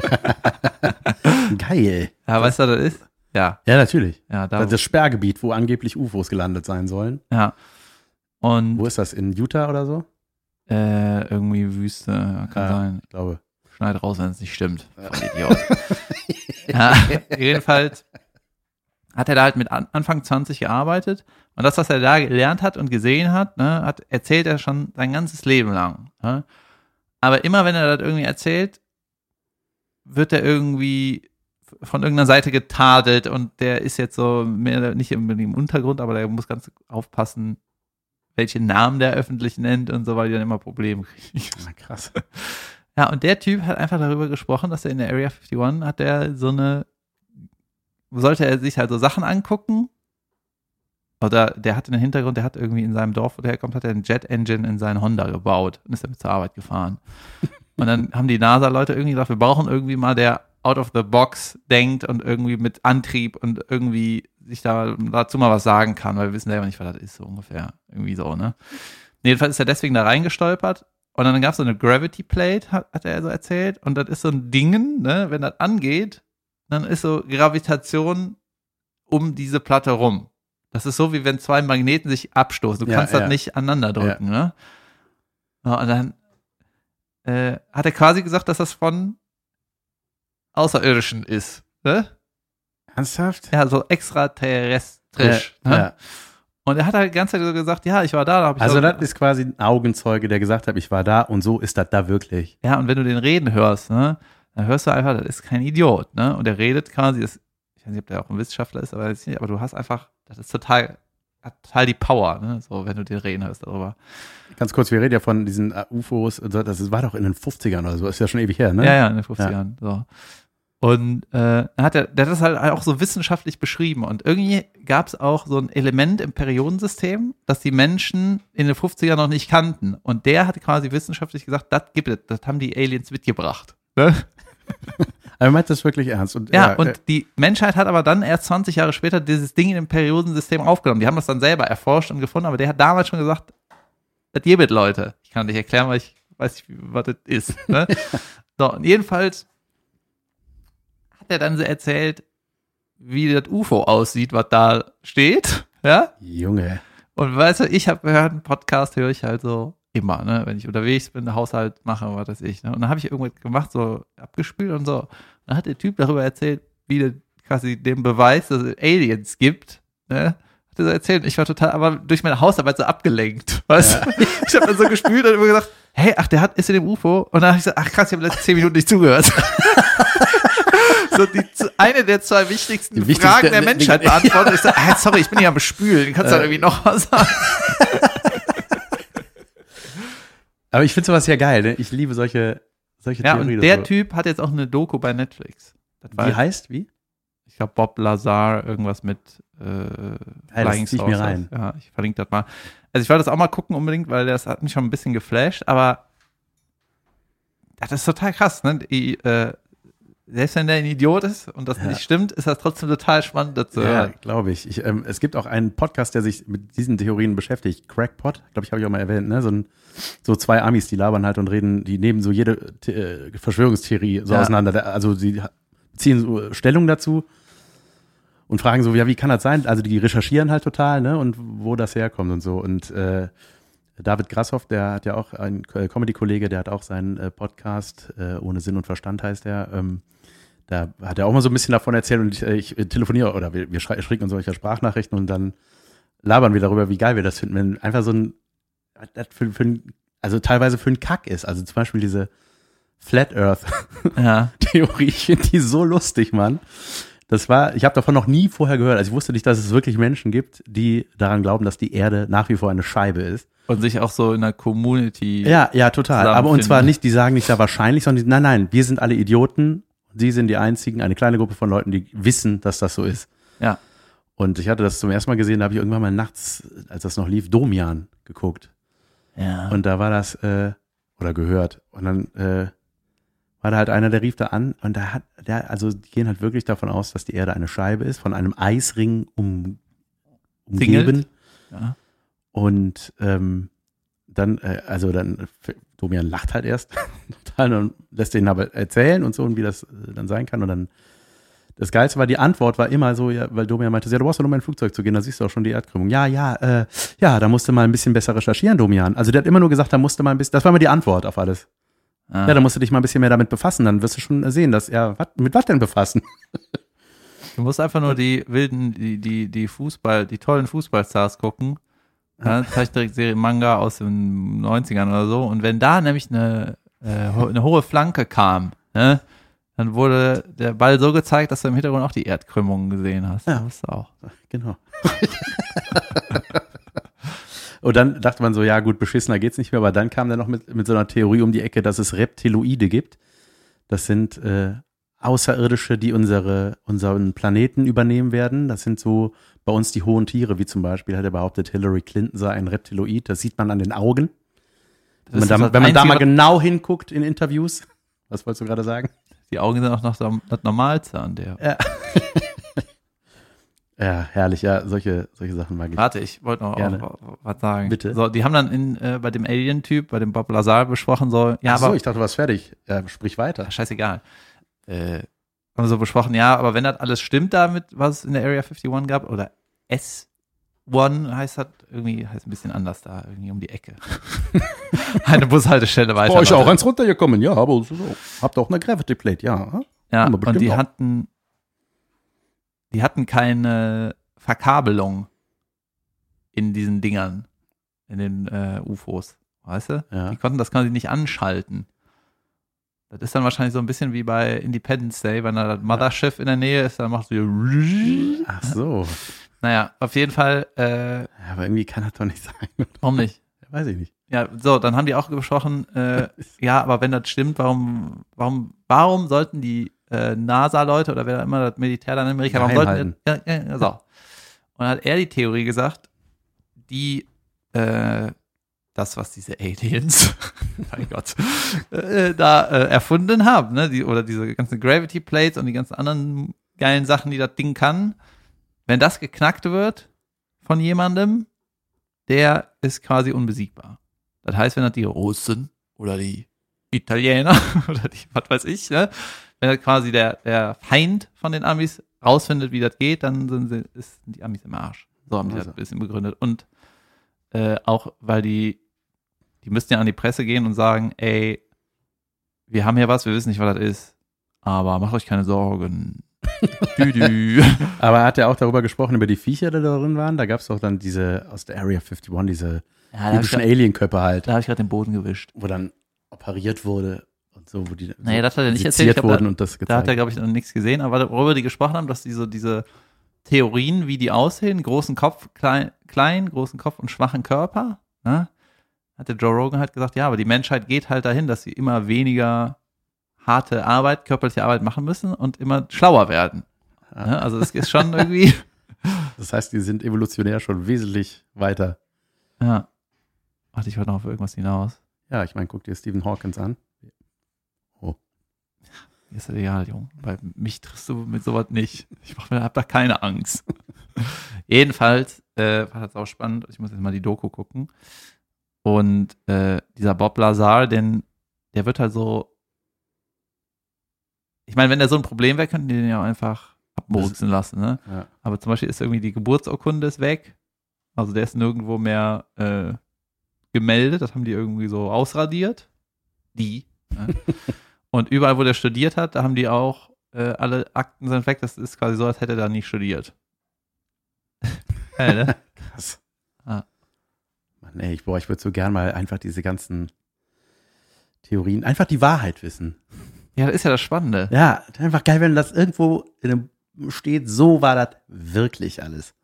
Geil. ja, weißt du, was das ist? Ja, Ja, natürlich. ja, da, Das, Sperrgebiet, wo angeblich UFOs gelandet sein sollen. ja. Und Wo ist das? In Utah oder so? äh, irgendwie Wüste, ja, kann Ja. sein. Ich glaube. Schneid raus, wenn es nicht stimmt. Idiot. ja, jedenfalls hat er da halt mit an, Anfang 20 gearbeitet und das, was er da gelernt hat und gesehen hat, ne, hat erzählt er schon sein ganzes Leben lang. Ne? Aber immer wenn er das irgendwie erzählt, wird er irgendwie von irgendeiner Seite getadelt und der ist jetzt so mehr nicht unbedingt im Untergrund, aber der muss ganz aufpassen, welche Namen der öffentlich nennt und so, weil die dann immer Probleme kriegen. Na, krass. Ja, und der Typ hat einfach darüber gesprochen, dass er in der Area 51 hat der so eine, sollte er sich halt so Sachen angucken. Oder der hat in den Hintergrund, der hat irgendwie in seinem Dorf, wo der herkommt, hat er einen Jet Engine in seinen Honda gebaut und ist damit zur Arbeit gefahren. Und dann haben die NASA-Leute irgendwie gesagt, wir brauchen irgendwie mal, der out of the box denkt und irgendwie mit Antrieb und irgendwie sich da dazu mal was sagen kann, weil wir wissen selber nicht, was das ist, so ungefähr. Irgendwie so, ne? Jedenfalls ist er deswegen da reingestolpert und dann gab es so eine Gravity Plate, hat, hat er so erzählt. Und das ist so ein Ding, ne, wenn das angeht, dann ist so Gravitation um diese Platte rum. Das ist so, wie wenn zwei Magneten sich abstoßen. Du Ja, kannst ja. das nicht aneinander drücken, ne? Ja, und dann äh, hat er quasi gesagt, dass das von Außerirdischen ist. Ne? Ernsthaft? Ja, so extraterrestrisch. Ja, ne? ja. Und er hat halt die ganze Zeit so gesagt, ja, ich war da, da hab ich Also so- das ist quasi ein Augenzeuge, der gesagt hat, ich war da und so ist das da wirklich. Ja, und wenn du den reden hörst, ne, dann hörst du einfach, das ist kein Idiot, ne? Und er redet quasi, das, ich weiß nicht, ob der auch ein Wissenschaftler ist, aber, nicht, aber du hast einfach, das ist total, hat total die Power, ne? So, wenn du den reden hörst darüber. Ganz kurz, wir reden ja von diesen äh, UFOs, und so, das war doch in den 50ern oder so, ist ja schon ewig her, ne? Ja, ja, in den 50ern. So. Und äh, hat er, der hat das halt auch so wissenschaftlich beschrieben. Und irgendwie gab es auch so ein Element im Periodensystem, das die Menschen in den 50ern noch nicht kannten. Und der hat quasi wissenschaftlich gesagt, das gibt es, das haben die Aliens mitgebracht. Ne? Aber er meint das wirklich ernst. Und, Ja, äh, und die Menschheit hat aber dann erst 20 Jahre später dieses Ding in dem Periodensystem aufgenommen. Die haben das dann selber erforscht und gefunden, aber der hat damals schon gesagt, das gibt Leute. Ich kann nicht erklären, weil ich weiß nicht, was das ist. Ne? so, und jedenfalls hat er dann so erzählt, wie das UFO aussieht, was da steht. Ja, Junge. und weißt du, ich habe gehört, einen Podcast höre ich halt so immer, ne, wenn ich unterwegs bin, Haushalt mache, was weiß ich. Ne? Und dann habe ich irgendwas gemacht, so abgespielt und so. Und dann hat der Typ darüber erzählt, wie das quasi den Beweis, dass es Aliens gibt, ne? Hat er so erzählt. Ich war total, aber durch meine Hausarbeit so abgelenkt. Weißt du? Ich habe dann so gespielt und immer gesagt, hey, ach, der hat, ist in dem UFO. Und dann habe ich gesagt, ach krass, ich habe letzte zehn Minuten nicht zugehört. so die, eine der zwei wichtigsten Die wichtigste- Fragen der Menschheit beantwortet. Ich sage, ah, sorry, ich bin hier am Spülen. Kannst du da irgendwie noch was sagen? Aber ich finde sowas ja geil, ne? Ich liebe solche, solche Ja, Theorien. und der so. Typ hat jetzt auch eine Doku bei Netflix. Wie heißt, wie? ich glaube, Bob Lazar, irgendwas mit äh, Flying ich mir Saucers. rein. Ja, ich verlinke das mal. Also ich wollte das auch mal gucken unbedingt, weil das hat mich schon ein bisschen geflasht, aber ja, das ist total krass, ne? Die, äh, selbst wenn der ein Idiot ist und das Ja. nicht stimmt, ist das trotzdem total spannend, das zu Ja, hören. glaube ich. ich ähm, es gibt auch einen Podcast, der sich mit diesen Theorien beschäftigt. Crackpot, glaube ich, habe ich auch mal erwähnt. Ne? So, ein, so zwei Amis, die labern halt und reden, die nehmen so jede äh, Verschwörungstheorie so Ja. auseinander. Also sie ziehen so Stellung dazu und fragen so, ja, wie kann das sein? Also die recherchieren halt total, ne? Und wo das herkommt und so. Und äh, David Grasshoff, der hat ja auch ein Ko- Comedy-Kollege, der hat auch seinen äh, Podcast, äh, ohne Sinn und Verstand heißt der. Ähm, da hat er auch mal so ein bisschen davon erzählt und ich, äh, ich telefoniere oder wir, wir schicken uns solche Sprachnachrichten und dann labern wir darüber, wie geil wir das finden, wenn einfach so ein, für, für ein also teilweise für ein Kack ist. Also zum Beispiel diese Flat Earth Ja. Theorie, ich finde die so lustig, Mann. Das war, ich habe davon noch nie vorher gehört. Also ich wusste nicht, dass es wirklich Menschen gibt, die daran glauben, dass die Erde nach wie vor eine Scheibe ist. Und sich auch so in der Community. Ja, ja, total. Aber und zwar nicht, die sagen nicht da wahrscheinlich, sondern die, nein, nein, wir sind alle Idioten. Sie sind die einzigen, eine kleine Gruppe von Leuten, die wissen, dass das so ist. Ja. Und ich hatte das zum ersten Mal gesehen, da habe ich irgendwann mal nachts, als das noch lief, Domian geguckt. Ja. Und da war das, äh, oder gehört. Und dann äh, war da halt einer, der rief da an und da hat, der, also die gehen halt wirklich davon aus, dass die Erde eine Scheibe ist, von einem Eisring um, umgeben. Ja. Und ähm, dann, äh, also dann, Domian lacht halt erst total und lässt den aber erzählen und so und wie das äh, dann sein kann. Und dann, das Geilste war, die Antwort war immer so, ja, weil Domian meinte, ja, du brauchst doch nur mal in ein Flugzeug zu gehen, da siehst du auch schon die Erdkrümmung. Ja, ja, äh, ja, da musste mal ein bisschen besser recherchieren, Domian. Also der hat immer nur gesagt, da musste mal ein bisschen, das war immer die Antwort auf alles. Ah. Ja, da musst du dich mal ein bisschen mehr damit befassen, dann wirst du schon sehen, dass, ja, wat, mit was denn befassen? Du musst einfach nur die wilden, die, die, die Fußball, die tollen Fußballstars gucken. Ja, Zeichentrickserie Manga aus den 90ern oder so. Und wenn da nämlich eine, äh, eine hohe Flanke kam, ne, dann wurde der Ball so gezeigt, dass du im Hintergrund auch die Erdkrümmungen gesehen hast. Ja. Das auch. Genau. Und dann dachte man so, ja gut, beschissener geht's nicht mehr, aber dann kam der noch mit, mit so einer Theorie um die Ecke, dass es Reptiloide gibt. Das sind äh, Außerirdische, die unsere, unseren Planeten übernehmen werden. Das sind so bei uns die hohen Tiere, wie zum Beispiel hat er behauptet, Hillary Clinton sei ein Reptiloid. Das sieht man an den Augen. Wenn man, da, wenn man da mal genau hinguckt in Interviews. Was wolltest du gerade sagen? Die Augen sind auch noch das Normalste an der. Ja, herrlich, ja, solche, solche Sachen mag ich. Warte, ich wollte noch was sagen. Bitte. So, die haben dann in, äh, bei dem Alien-Typ, bei dem Bob Lazar besprochen, so, ja, Ach so, aber ich dachte, du warst fertig. Ja, sprich weiter. Scheißegal. Äh, haben so besprochen, ja, aber wenn das alles stimmt damit, was es in der Area 51 gab, oder S1 heißt das, irgendwie heißt ein bisschen anders da, irgendwie um die Ecke. Eine Bushaltestelle weiter. Bei euch auch eins runtergekommen, ja, aber so. Habt auch eine Gravity Plate, ja. Ja, aber und die auch. hatten, die hatten keine Verkabelung in diesen Dingern, in den äh, UFOs, weißt du? Ja. Die konnten das quasi nicht anschalten. Das ist dann wahrscheinlich so ein bisschen wie bei Independence Day, wenn da das Mothership in der Nähe ist, dann macht du Ach so. Naja, auf jeden Fall, äh, Ja, aber irgendwie kann das doch nicht sein. warum nicht? Weiß ich nicht. Ja, so, dann haben die auch besprochen, äh, ja, aber wenn das stimmt, warum, warum, warum sollten die äh, NASA-Leute oder wer immer das Militär dann in Amerika, warum sollten die, ja, ja, ja, so. Und dann hat er die Theorie gesagt, die, äh, das, was diese Aliens, mein Gott, äh, da äh, erfunden haben, ne, die, oder diese ganzen Gravity Plates und die ganzen anderen geilen Sachen, die das Ding kann, wenn das geknackt wird von jemandem, der ist quasi unbesiegbar. Das heißt, wenn das die Russen oder die Italiener oder die, was weiß ich, ne, wenn das quasi der, der Feind von den Amis rausfindet, wie das geht, dann sind, sie, ist, sind die Amis im Arsch. So haben die das Also. ein bisschen begründet. Und äh, auch, weil die, die müssten ja an die Presse gehen und sagen, ey, wir haben hier was, wir wissen nicht, was das ist, aber macht euch keine Sorgen. Dü -dü. Aber hat er auch darüber gesprochen, über die Viecher, die da drin waren? Da gab es doch dann diese, aus der Area 51, diese Ja, habe typischen Alien-Köpfe halt, da hab ich gerade den Boden gewischt. wo dann operiert wurde und so, wo die so das hat er nicht erzählt. Glaub, wurden da- und das Da hat er, glaube ich, noch nichts gesehen, aber worüber die gesprochen haben, dass die so diese Theorien, wie die aussehen, großen Kopf, klein, klein großen Kopf und schwachen Körper, ne? Hat der Joe Rogan halt gesagt, ja, aber die Menschheit geht halt dahin, dass sie immer weniger harte Arbeit, körperliche Arbeit machen müssen und immer schlauer werden. Ne? Also das ist schon irgendwie, Das heißt, die sind evolutionär schon wesentlich weiter. ja. Warte, ich wollte noch auf irgendwas hinaus. Ja, ich meine, guck dir Stephen Hawkins an. Ist ja egal, Junge. Bei mich triffst du mit sowas nicht. Ich mach mir, hab da keine Angst. Jedenfalls äh, war das auch spannend. Ich muss jetzt mal die Doku gucken. Und äh, dieser Bob Lazar, denn der wird halt so. Ich meine, wenn der so ein Problem wäre, könnten die den ja einfach abmurksen lassen, ne? Ja. Aber zum Beispiel ist irgendwie die Geburtsurkunde ist weg. Also der ist nirgendwo mehr äh, gemeldet. Das haben die irgendwie so ausradiert. Die. Ne? Und überall, wo der studiert hat, da haben die auch äh, alle Akten sind weg. Das ist quasi so, als hätte er da nie studiert. Geil, ne? Krass. Ah. Mann, ey, ich, boah, ich würde so gern mal einfach diese ganzen Theorien, einfach die Wahrheit wissen. Ja, das ist ja das Spannende. Ja, einfach geil, wenn das irgendwo in einem steht, so war das wirklich alles.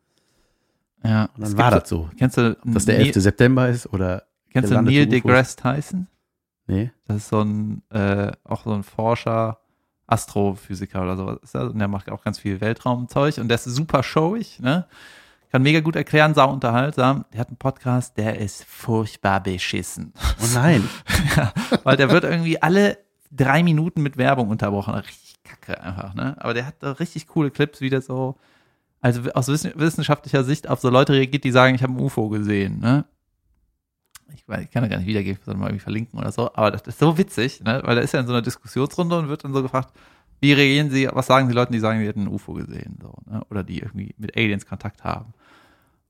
Ja. Und dann war das so. Kennst du, Ob das der Neil, 11. September ist oder, kennst du Neil deGrasse Tyson? nee? Das ist so ein, äh, auch so ein Forscher, Astrophysiker oder sowas. Und der macht auch ganz viel Weltraumzeug und der ist super showig, ne? Kann mega gut erklären, sau unterhaltsam. Der hat einen Podcast, der ist furchtbar beschissen. Oh nein. ja, weil der wird irgendwie alle drei Minuten mit Werbung unterbrochen. Richtig kacke einfach, ne? Aber der hat da richtig coole Clips, wie der so, also aus wissen- wissenschaftlicher Sicht auf so Leute reagiert, die sagen, ich habe ein UFO gesehen, ne? Ich, weiß, ich kann da gar nicht wiedergeben, sondern mal irgendwie verlinken oder so. Aber das ist so witzig, ne? Weil da ist ja in so einer Diskussionsrunde und wird dann so gefragt, wie reagieren sie, was sagen die Leuten, die sagen, die hätten ein UFO gesehen, so, ne? Oder die irgendwie mit Aliens Kontakt haben.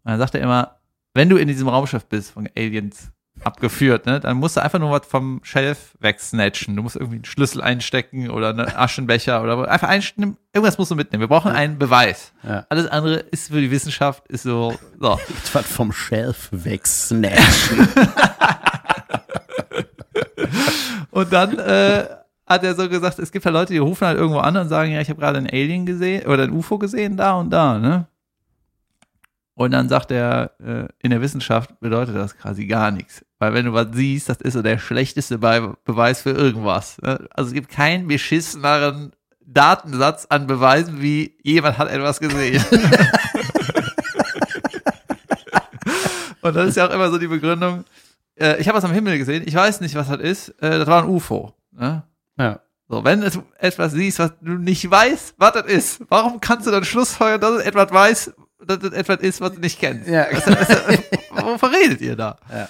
Und dann sagt er immer, wenn du in diesem Raumschiff bist, von Aliens abgeführt, ne, dann musst du einfach nur was vom Shelf wegsnatchen. Du musst irgendwie einen Schlüssel einstecken oder einen Aschenbecher oder einfach einstecken. Irgendwas musst du mitnehmen. Wir brauchen einen Beweis. Ja. Alles andere ist für die Wissenschaft, ist so, so. Ich was vom Shelf wegsnatchen. Und dann äh, hat er so gesagt, es gibt ja Leute, die rufen halt irgendwo an und sagen, ja, ich habe gerade ein Alien gesehen oder ein UFO gesehen, da und da, ne? Und dann sagt er, äh, in der Wissenschaft bedeutet das quasi gar nichts. Weil wenn du was siehst, das ist so der schlechteste Be Beweis für irgendwas. Ne? Also es gibt keinen beschisseneren Datensatz an Beweisen, wie jemand hat etwas gesehen. Und das ist ja auch immer so die Begründung, äh, ich habe was am Himmel gesehen, ich weiß nicht, was das ist, äh, das war ein UFO. Ne? ja. So, wenn du etwas siehst, was du nicht weißt, was das ist, warum kannst du dann schlussfolgern, dass es etwas weiß, dass es etwas ist, was du nicht kennst? Ja. Was, was, wovon redet ihr da? Ja.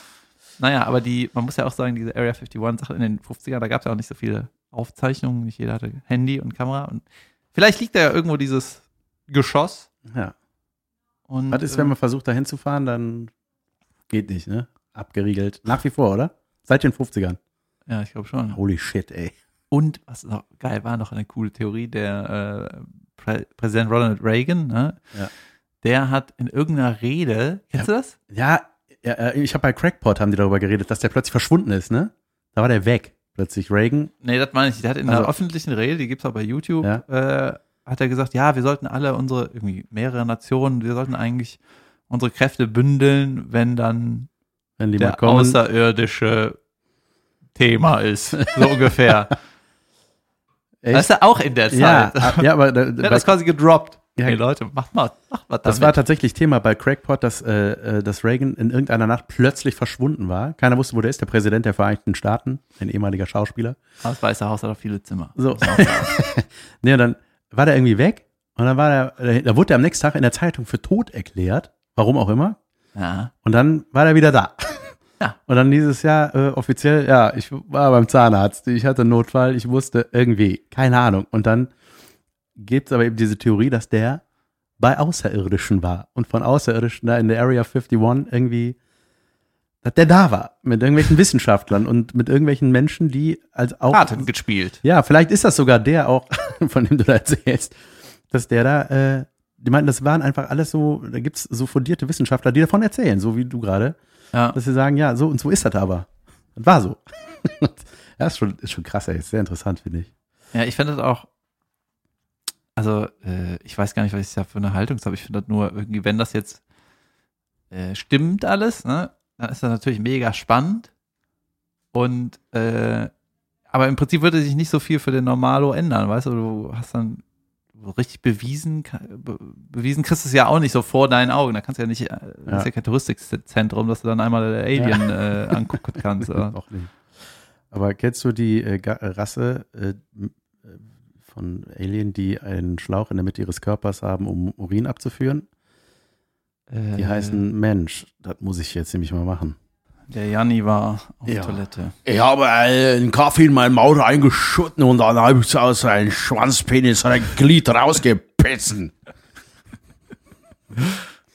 Naja, aber die, man muss ja auch sagen, diese Area 51-Sache in den 50ern, da gab es ja auch nicht so viele Aufzeichnungen, nicht jeder hatte Handy und Kamera und vielleicht liegt da ja irgendwo dieses Geschoss. ja. Und, Was ist, äh, wenn man versucht, da hinzufahren, dann geht nicht, ne? Abgeriegelt. Nach wie vor, oder? Seit den 50ern. Ja, ich glaube schon. Holy shit, ey. Und was noch geil war, noch eine coole Theorie, der äh, Prä Präsident Ronald Reagan, ne? Ja. Der hat in irgendeiner Rede, kennst du das? Ja, ja, äh, ich habe bei Crackpot haben die darüber geredet, dass der plötzlich verschwunden ist, ne? Da war der weg. Plötzlich Reagan. Nee, das meine ich. Der hat in Also- einer öffentlichen Rede, die gibt's auch bei YouTube, Ja. äh, hat er gesagt, ja, wir sollten alle unsere, irgendwie mehrere Nationen, wir sollten eigentlich unsere Kräfte bündeln, wenn dann Wenn die der kommen. außerirdische Thema ist, so ungefähr. Echt? Das ist ja auch in der Zeit. ja, ah, ja, aber da, Der bei, hat das quasi gedroppt. Ja. hey Leute, macht mal, macht mal das damit. war tatsächlich Thema bei Crackpot, dass, äh, äh, dass Reagan in irgendeiner Nacht plötzlich verschwunden war. Keiner wusste, wo der ist. Der Präsident der Vereinigten Staaten, ein ehemaliger Schauspieler. Das Weiße Haus hat auch viele Zimmer. So. Nee, und dann war der irgendwie weg. Und dann war der, da wurde der am nächsten Tag in der Zeitung für tot erklärt. Warum auch immer. ja. Und dann war er wieder da. Ja. Und dann dieses Jahr äh, offiziell, ja, ich war beim Zahnarzt, ich hatte einen Notfall, ich wusste irgendwie, keine Ahnung. Und dann gibt es aber eben diese Theorie, dass der bei Außerirdischen war und von Außerirdischen da in der Area 51 irgendwie, dass der da war mit irgendwelchen Wissenschaftlern und mit irgendwelchen Menschen, die als auch Karten gespielt. ja, vielleicht ist das sogar der auch, von dem du da erzählst, dass der da, äh, die meinten, das waren einfach alles so, da gibt's so fundierte Wissenschaftler, die davon erzählen, so wie du gerade, Ja. dass sie sagen, ja, so und so ist das aber. Das war so. ja, ist schon, ist schon krass, ey. Ist sehr interessant, finde ich. Ja, ich finde das auch, also äh, ich weiß gar nicht, was ich da für eine Haltung habe. Ich finde das nur irgendwie, wenn das jetzt äh, stimmt alles, ne, dann ist das natürlich mega spannend. Und äh, aber im Prinzip würde sich nicht so viel für den Normalo ändern, weißt du? Du hast dann richtig bewiesen, be bewiesen kriegst du es ja auch nicht so vor deinen Augen. Da kannst du ja nicht, äh, das ist ja kein Touristikzentrum, dass du dann einmal der Alien äh, angucken kannst. Auch nicht. Aber kennst du die äh, Rasse äh, m- äh, von Alien, die einen Schlauch in der Mitte ihres Körpers haben, um Urin abzuführen? Die Äh, heißen Mensch. Das muss ich jetzt nämlich mal machen. Der Janni war auf Ja. Toilette. Ich habe einen Kaffee in mein Maul reingeschotten und dann habe ich aus einem Schwanzpenis ein Glied rausgepissen.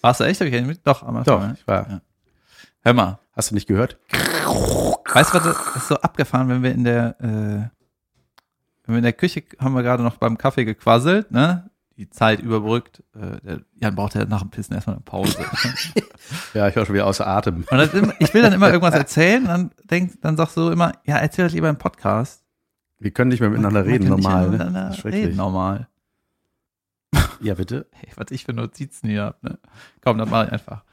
Warst du echt? Hab ich mit? Doch, am Anfang. Doch, ich war. Ja. Hör mal. Hast du nicht gehört? Weißt du, was ist so abgefahren, wenn wir in der, äh, in der Küche haben wir gerade noch beim Kaffee gequasselt, ne? Die Zeit überbrückt. Äh, Jan braucht ja nach dem Pissen erstmal eine Pause. Ja, ich war schon wieder außer Atem. Und immer, ich will dann immer irgendwas erzählen, dann denk, dann sagst du immer, ja, erzähl das lieber im Podcast. Wir können nicht mehr miteinander Man reden, nicht normal. Ne? miteinander Das ist schrecklich. Reden, normal. Ja, bitte. Hey, was ich für Notizen hier hab, ne? Komm, das mache ich einfach.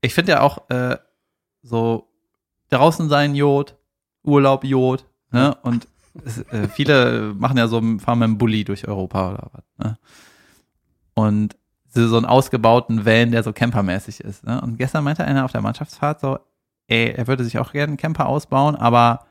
Ich finde ja auch äh, so draußen sein Jod, Urlaub Jod, ne? Und äh, viele machen ja so fahren mit dem Bulli durch Europa oder was, ne? Und so einen ausgebauten Van, der so campermäßig ist, ne? Und gestern meinte einer auf der Mannschaftsfahrt so, ey, er würde sich auch gerne einen Camper ausbauen, aber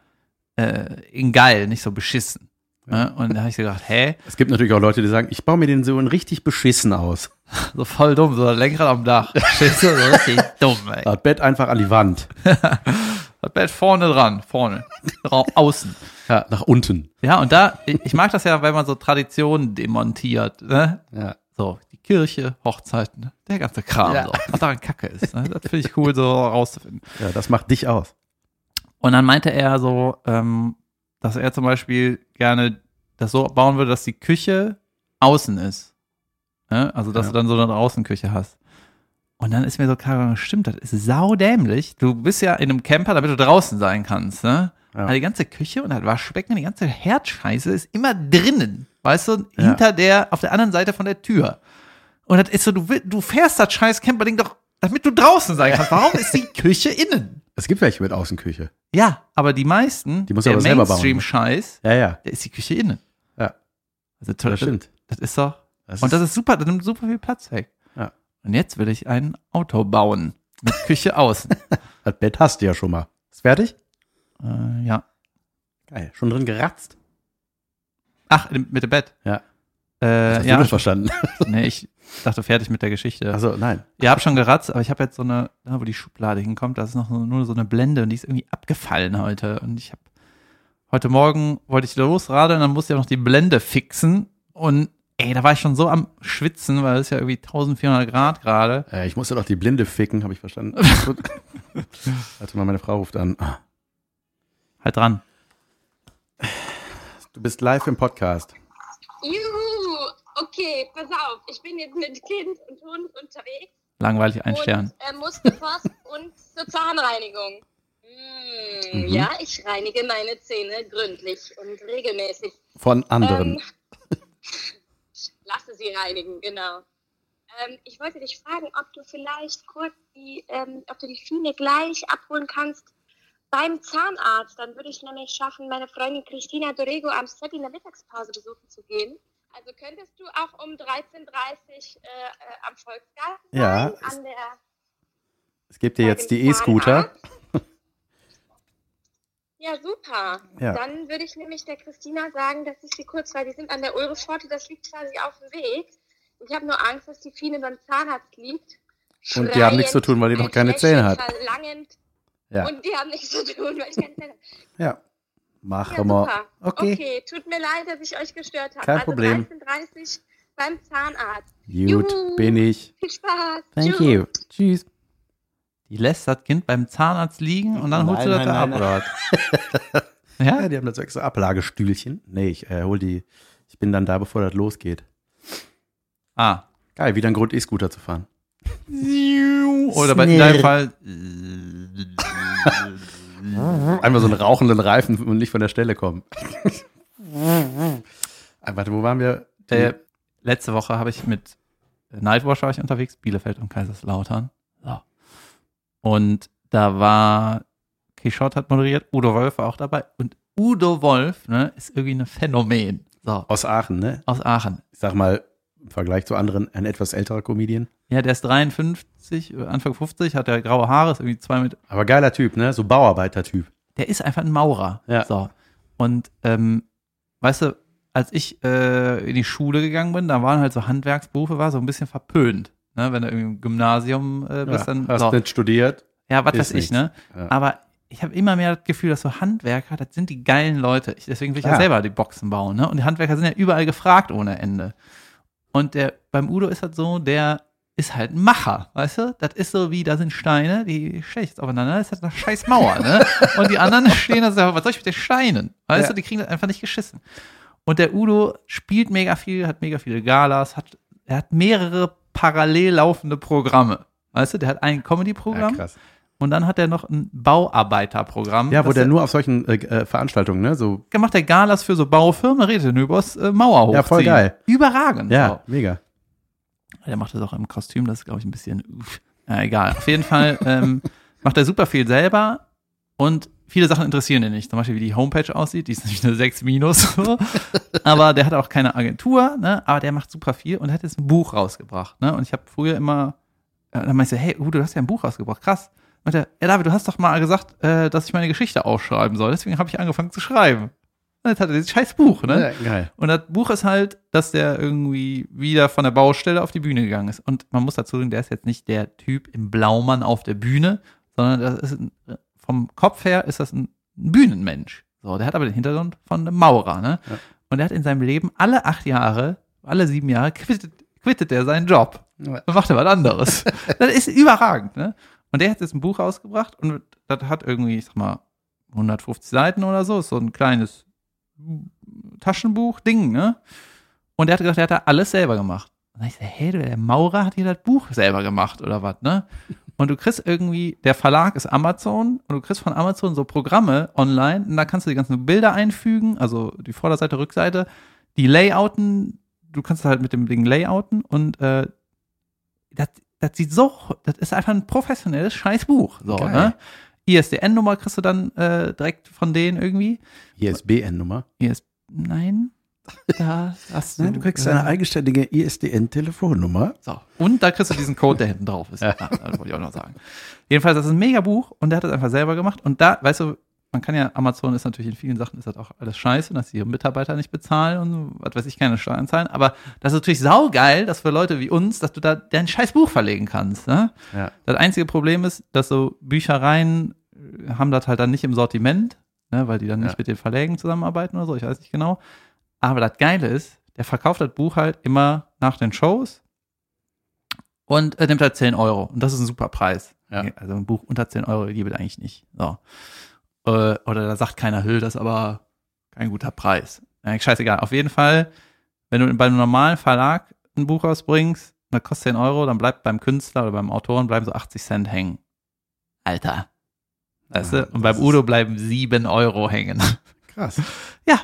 äh, in geil, nicht so beschissen. Ne? Und da habe ich so gedacht, hä? Es gibt natürlich auch Leute, die sagen, ich baue mir den so richtig beschissen aus. So voll dumm, so ein Lenkrad am Dach. Du, so richtig dumm, ey. Das Bett einfach an die Wand. Das Bett vorne dran, vorne. Außen. Ja, nach unten. Ja, und da, ich ich mag das ja, wenn man so Traditionen demontiert, ne? Ja. So, die Kirche, Hochzeiten, ne? der ganze Kram, Ja. so, was daran kacke ist. Ne? Das finde ich cool, so rauszufinden. ja, das macht dich aus. Und dann meinte er so, ähm, dass er zum Beispiel gerne das so bauen würde, dass die Küche außen ist. Ne? Also, dass Ja. du dann so eine Außenküche hast. Und dann ist mir so klar, geworden, stimmt, das ist saudämlich. Du bist ja in einem Camper, damit du draußen sein kannst, ne? Ja. Aber die ganze Küche und das Waschbecken, die ganze Herdscheiße ist immer drinnen. Weißt du, Ja. hinter der, auf der anderen Seite von der Tür. Und das ist so, du, du fährst das scheiß Camperding doch, damit du draußen sein kannst. Warum ist die Küche innen? Es gibt welche mit Außenküche. Ja, aber die meisten, Die muss er der aber selber bauen? Mainstream-Scheiß, Ja, ja. der ist die Küche innen. Ja. Also toll, Das stimmt. Das ist doch. Das und das ist super, das nimmt super viel Platz weg. Und jetzt will ich ein Auto bauen. Mit Küche außen. das Bett hast du ja schon mal. Ist fertig? äh, ja. Geil. Schon drin geratzt? Ach, mit dem Bett. Ja. Äh, Hast du ja, das verstanden? nee, ich dachte fertig mit der Geschichte. Also nein. Ihr habt schon geratzt, aber ich habe jetzt so eine, da wo die Schublade hinkommt, da ist noch nur so eine Blende und die ist irgendwie abgefallen heute. Und ich habe heute Morgen wollte ich losradeln, dann musste ich auch noch die Blende fixen und ey, da war ich schon so am Schwitzen, weil es ist ja irgendwie 1400 Grad gerade. Äh, ich musste doch die Blinde ficken, habe ich verstanden. Warte mal, meine Frau ruft an. Ah, Halt dran. Du bist live im Podcast. Juhu, okay, pass auf, ich bin jetzt mit Kind und Hund unterwegs Langweilig ein Stern. äh, musste Post und zur Zahnreinigung. Mm, Mhm. Ja, ich reinige meine Zähne gründlich und regelmäßig. Von anderen. Ähm, lasse sie reinigen, genau. Ähm, ich wollte dich fragen, ob du vielleicht kurz die, ähm, ob du die Fine gleich abholen kannst beim Zahnarzt. Dann würde ich nämlich schaffen, meine Freundin Christina Dorego am Set in der Mittagspause besuchen zu gehen. Also könntest du auch um 13.30 Uhr äh, äh, am Volksgarten Ja, sein, an der Es gibt dir bei jetzt die E-Scooter. Ja, super. Ja. Dann würde ich nämlich der Christina sagen, dass ich sie kurz, weil die sind an der Ulrichpforte, das liegt quasi auf dem Weg. Ich habe nur Angst, dass die Fine beim Zahnarzt liegt. Und die haben nichts zu tun, weil die noch ein keine Zähne hat. Verlangend. Ja. Und die haben nichts zu tun, weil ich keine Zähne habe. Ja. Machen Ja, wir. Okay. okay, tut mir leid, dass ich euch gestört habe. Kein also Problem. 13.30 Uhr beim Zahnarzt. Gut, Juhu. bin ich. Viel Spaß. Thank Tschüss. you. Tschüss. Die lässt das Kind beim Zahnarzt liegen und dann holst du Nein, das da nein, ab, nein, oder was? Ja, Ja? die haben da so extra Ablagestühlchen. Nee, ich äh, hol die. Ich bin dann da, bevor das losgeht. Ah. Geil, wieder ein Grund, E-Scooter zu fahren. Oder bei in deinem. Fall. Einmal so einen rauchenden Reifen und nicht von der Stelle kommen. Ah, Warte, wo waren wir? Äh, letzte Woche habe ich mit Nightwatch war ich unterwegs, Bielefeld und Kaiserslautern. Und da war Kishot hat moderiert, Udo Wolf war auch dabei. Und Udo Wolf ne, ist irgendwie ein Phänomen. So, aus Aachen, ne? aus Aachen. Ich sag mal, im Vergleich zu anderen, ein etwas älterer Comedian. Ja, der ist 53, äh, Anfang 50, hat der graue Haare, ist irgendwie zwei mit. Aber geiler Typ, ne? So Bauarbeiter-Typ. Der ist einfach ein Maurer. Ja. So. Und ähm, weißt du, als ich äh, in die Schule gegangen bin, da waren halt so Handwerksberufe, war so ein bisschen verpönt. Ne? Wenn du irgendwie im Gymnasium äh, bist, Ja, dann. hast so. nicht studiert. Ja, was weiß ich, nichts. ne? Ja. Aber ich habe immer mehr das Gefühl, dass so Handwerker, das sind die geilen Leute. Ich, deswegen will ich ja Klar. selber die Boxen bauen, ne? Und die Handwerker sind ja überall gefragt ohne Ende. Und der beim Udo ist das so, der ist halt ein Macher, weißt du? Das ist so wie, da sind Steine, die stelle ich jetzt aufeinander, das ist halt eine scheiß Mauer, ne? Und die anderen stehen da sagen, was soll ich mit den Steinen? Weißt Ja. du, die kriegen das einfach nicht geschissen. Und der Udo spielt mega viel, hat mega viele Galas, hat, er hat mehrere parallel laufende Programme. Weißt du, der hat ein Ja, Comedy-Programm krass. und dann hat er noch ein Bauarbeiterprogramm. Ja, wo der er- nur auf solchen äh, äh, Veranstaltungen, ne? So, gemacht der Galas für so Baufirmen, redet er nur übers äh, Mauer hochziehen. Ja, voll geil. Überragend. ja, So. mega. Der macht das auch im Kostüm, das ist, glaube ich, ein bisschen. Uff. Ja, egal. Auf jeden Fall ähm, macht er super viel selber und viele Sachen interessieren ihn nicht. Zum Beispiel, wie die Homepage aussieht, die ist nämlich eine 6 minus. Aber der hat auch keine Agentur, ne? aber der macht super viel und hat jetzt ein Buch rausgebracht. Ne? Und ich habe früher immer, äh, dann meinte ich hey, Udo, du hast ja ein Buch rausgebracht, krass. Und er, ja, David, du hast doch mal gesagt, äh, dass ich meine Geschichte aufschreiben soll. Deswegen habe ich angefangen zu schreiben. Und jetzt hat er dieses scheiß Buch, ne? Ja, geil. Und das Buch ist halt, dass der irgendwie wieder von der Baustelle auf die Bühne gegangen ist. Und man muss dazu sagen, der ist jetzt nicht der Typ im Blaumann auf der Bühne, sondern das ist ein, vom Kopf her ist das ein Bühnenmensch. So, der hat aber den Hintergrund von einem Maurer, ne? Ja. Und er hat in seinem Leben alle acht Jahre, alle sieben Jahre quittet, quittet er seinen Job. Ja. Und macht er was anderes. das ist überragend, ne? Und der hat jetzt ein Buch rausgebracht und das hat irgendwie, ich sag mal, 150 Seiten oder so, ist so ein kleines Taschenbuch-Ding, ne? Und er hat gesagt, er hat da alles selber gemacht. Und dann ich so, hey, der Maurer hat hier das Buch selber gemacht oder was, ne? Und du kriegst irgendwie, der Verlag ist Amazon und du kriegst von Amazon so Programme online und da kannst du die ganzen Bilder einfügen, also die Vorderseite, Rückseite, die Layouten, du kannst halt mit dem Ding layouten und äh, das, das sieht so, das ist einfach ein professionelles Scheißbuch. So, Geil. ne? ISDN-Nummer kriegst du dann äh, direkt von denen irgendwie. ISBN-Nummer. IS nein, da hast du. Nein, du kriegst eine eigenständige ISDN-Telefonnummer. So. Und da kriegst du diesen Code, der hinten drauf ist. Ja. das wollte ich auch noch sagen. Jedenfalls, das ist ein mega Buch und der hat das einfach selber gemacht. Und da, weißt du, man kann ja, Amazon ist natürlich in vielen Sachen ist das auch alles scheiße, dass sie ihre Mitarbeiter nicht bezahlen und was weiß ich, keine Steuern zahlen. Aber das ist natürlich saugeil, dass für Leute wie uns, dass du da dein scheiß Buch verlegen kannst. Ne? Ja. Das einzige Problem ist, dass so Büchereien äh, haben das halt dann nicht im Sortiment, ne, weil die dann nicht Ja. mit den Verlägen zusammenarbeiten oder so, ich weiß nicht genau. Aber das Geile ist, der verkauft das Buch halt immer nach den Shows und er nimmt halt 10 Euro. Und das ist ein super Preis. Ja. Also ein Buch unter 10 Euro liebe ich eigentlich nicht. So. Äh, Oder da sagt keiner, Hüll, das ist aber kein guter Preis. Ja, scheißegal. Auf jeden Fall, wenn du bei einem normalen Verlag ein Buch rausbringst, das kostet 10 Euro, dann bleibt beim Künstler oder beim Autoren bleiben so 80 Cent hängen. Alter. Weißt Ja, du? Und beim Udo bleiben 7 Euro hängen. Krass. Ja.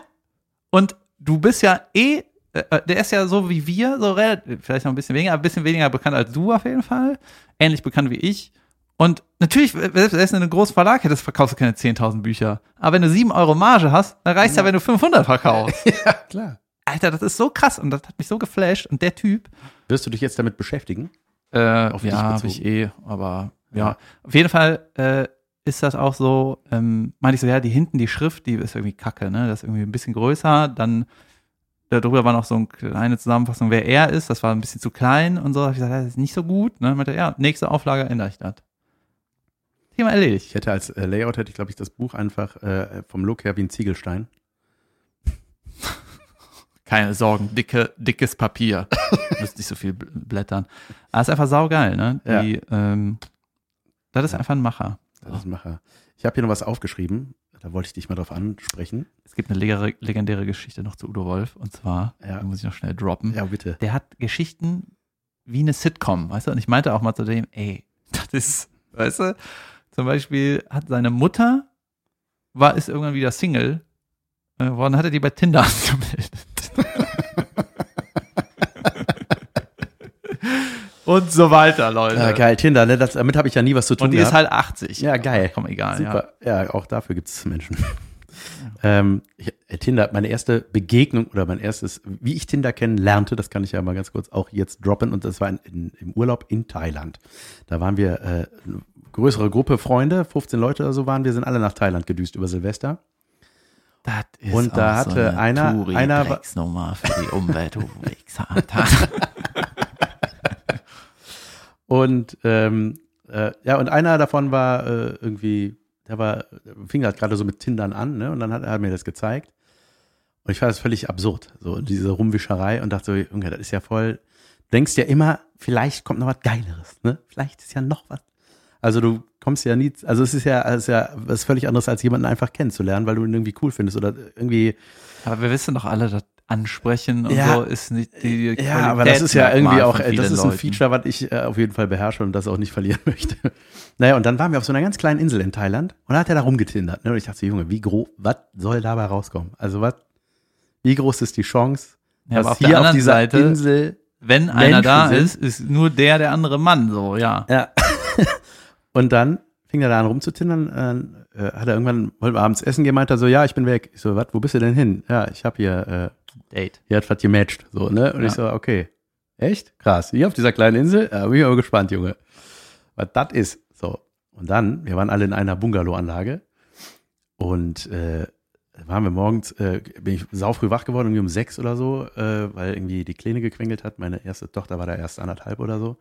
Und du bist ja eh, äh, äh, der ist ja so wie wir, so relativ, vielleicht noch ein bisschen weniger, aber ein bisschen weniger bekannt als du auf jeden Fall. Ähnlich bekannt wie ich. Und natürlich, äh, selbst wenn du einen großen Verlag hättest, verkaufst du keine 10.000 Bücher. Aber wenn du 7 Euro Marge hast, dann reicht ja, wenn du 500 verkaufst. Ja, klar. Alter, das ist so krass und das hat mich so geflasht. Und der Typ, Wirst du dich jetzt damit beschäftigen? äh, Auf ja, habe ich eh, aber ja. Ja. Auf jeden Fall äh, ist das auch so, ähm, meinte ich so, ja, die hinten, die Schrift, die ist irgendwie kacke, ne? Das ist irgendwie ein bisschen größer. Dann darüber war noch so eine kleine Zusammenfassung, wer er ist. Das war ein bisschen zu klein und so. Da hab ich gesagt, ja, das ist nicht so gut. Ne? Meinte, ja, nächste Auflage ändere ich das. Thema erledigt. Ich hätte als äh, Layout, hätte ich glaube ich das Buch einfach äh, vom Look her wie ein Ziegelstein. Keine Sorgen, dicke, dickes Papier. Müsst nicht so viel bl- blättern. Aber ist einfach saugeil, ne? Die, ähm, das ist einfach ein Macher. Das ein Macher. Ich habe hier noch was aufgeschrieben. da wollte ich dich mal drauf ansprechen. Es gibt eine legere- legendäre Geschichte noch zu Udo Wolf und zwar, Ja. muss ich noch schnell droppen. Ja, bitte. Der hat Geschichten wie eine Sitcom, weißt du? Und ich meinte auch mal zu dem, ey, das ist, weißt du, zum Beispiel hat seine Mutter, war, ist irgendwann wieder Single äh, geworden, hat er die bei Tinder angemeldet. Und so weiter, Leute. Ja, geil, Tinder, ne? das, damit habe ich ja nie was zu tun Und die gehabt. ist halt 80. Ja, geil. Komm, egal. Ja. Super. Ja, auch dafür gibt es Menschen. ähm, ich, äh, Tinder, meine erste Begegnung oder mein erstes, wie ich Tinder kennenlernte, das kann ich ja mal ganz kurz auch jetzt droppen. Und das war in, in, im Urlaub in Thailand. Da waren wir äh, eine größere Gruppe Freunde, 15 Leute oder so waren wir, sind alle nach Thailand gedüst über Silvester. Das ist Und da auch hatte eine einer- einer war- Drecksnummer für die Umwelt, du Wichser. Und ähm, äh, ja, und einer davon war äh, irgendwie, der war, fing halt gerade so mit Tindern an, ne? Und dann hat er mir das gezeigt. Und ich fand das völlig absurd, so diese Rumwischerei und dachte so, Junge, das ist ja voll, denkst ja immer, vielleicht kommt noch was Geileres, ne? Vielleicht ist ja noch was. Also du kommst ja nie, also es ist ja, es ist ja was völlig anderes, als jemanden einfach kennenzulernen, weil du ihn irgendwie cool findest oder irgendwie, Aber wir wissen doch alle, dass Ansprechen und Ja. so ist nicht die Ja, aber das ist ja irgendwie auch, äh, das ist ein Leuten. Feature, was ich äh, auf jeden Fall beherrsche und das auch nicht verlieren möchte. Naja, und dann waren wir auf so einer ganz kleinen Insel in Thailand und da hat er da rumgetindert. Ne? Und ich dachte, so, Junge, wie groß, was soll dabei rauskommen? Also was, wie groß ist die Chance, Ja, dass auf hier auf dieser Seite, Insel, wenn einer da sind. ist, ist nur der der andere Mann, so, ja. ja. und dann fing er da an rumzutindern, äh, hat er irgendwann, wollten wir abends essen gehen, meinte er so, ja, ich bin weg. Ich so, was, wo bist du denn hin? Ja, ich habe hier, äh, Date. hier hat was gematcht, so, ne? Und Ja. ich so, okay. Echt? Krass. Hier auf dieser kleinen Insel? Ja, bin ich aber gespannt, Junge. Was das ist. So. Und dann, wir waren alle in einer Bungalow-Anlage und äh, waren wir morgens, äh, bin ich saufrüh wach geworden, irgendwie um sechs oder so, äh, weil irgendwie die Kleine gequengelt hat. Meine erste Tochter war da erst anderthalb oder so.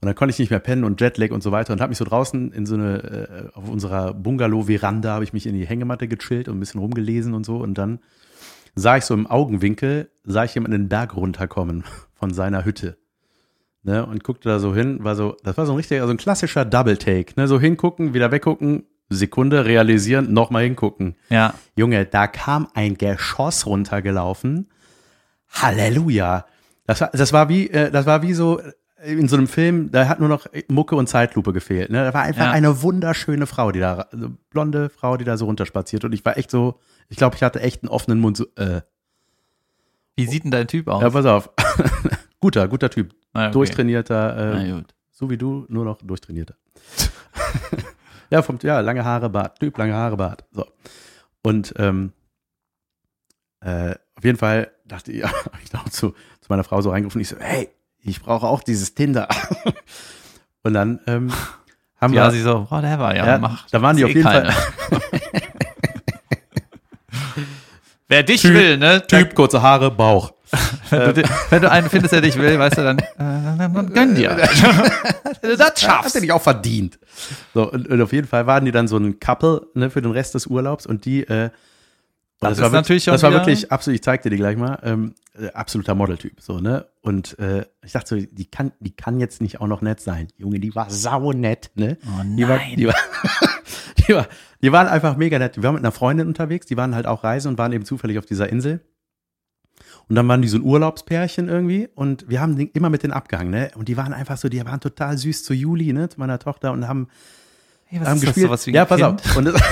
Und dann konnte ich nicht mehr pennen und Jetlag und so weiter und habe mich so draußen in so eine, äh, auf unserer Bungalow-Veranda habe ich mich in die Hängematte gechillt und ein bisschen rumgelesen und so. Und dann sah ich so im Augenwinkel, sah ich jemanden den Berg runterkommen von seiner Hütte. Ne, und guckte da so hin, war so, das war so ein richtiger, so ein klassischer Double-Take, ne, so hingucken, wieder weggucken, Sekunde realisieren, nochmal hingucken. Ja. Junge, da kam ein Geschoss runtergelaufen. Halleluja. Das war, das war wie, äh, das war wie so äh, in so einem Film, da hat nur noch Mucke und Zeitlupe gefehlt. Ne? Da war einfach Ja. eine wunderschöne Frau, die da, blonde Frau, die da so runterspaziert. Und ich war echt so, ich glaube, ich hatte echt einen offenen Mund. So, äh, Wie sieht denn dein Typ aus? ja, pass auf. guter, guter Typ. Ah, okay. Durchtrainierter, äh, so wie du, nur noch durchtrainierter. ja, vom, ja, lange Haare, Bart. Typ, lange Haare, Bart. So. Und ähm, äh, auf jeden Fall dachte ich, ja, ich auch zu, zu meiner Frau so reingerufen, ich so, hey, ich brauche auch dieses Tinder. Und dann ähm, haben Ja, wir, sie so, whatever, ja, Ja, mach. da waren die Ist auf eh jeden keine. Wer dich Typ- will, ne? Typ, kurze Haare, Bauch. Wenn du, wenn du einen findest, der dich will, weißt du, dann, äh, dann, gönn dir. Wenn du das Hast schaffst. du nicht auch verdient. So, und, und auf jeden Fall waren die dann so ein Couple ne, für den Rest des Urlaubs und die, äh, Das das, war natürlich das war wirklich absolut, ich zeig dir die gleich mal, ähm, äh, absoluter Modeltyp, so, ne? Und äh, ich dachte so, die kann, die kann jetzt nicht auch noch nett sein. Junge, die war sau nett, ne? Oh Die, war, die, war, die, war, die waren einfach mega nett. Wir waren mit einer Freundin unterwegs, die waren halt auch reisen und waren eben zufällig auf dieser Insel. Und dann waren die so ein Urlaubspärchen irgendwie und wir haben den immer mit denen abgehangen, ne? Und die waren einfach so, die waren total süß zu Juli, ne? Zu meiner Tochter und haben Hey, was haben das, gespielt. sowas wie ein ja, pass kind? auf.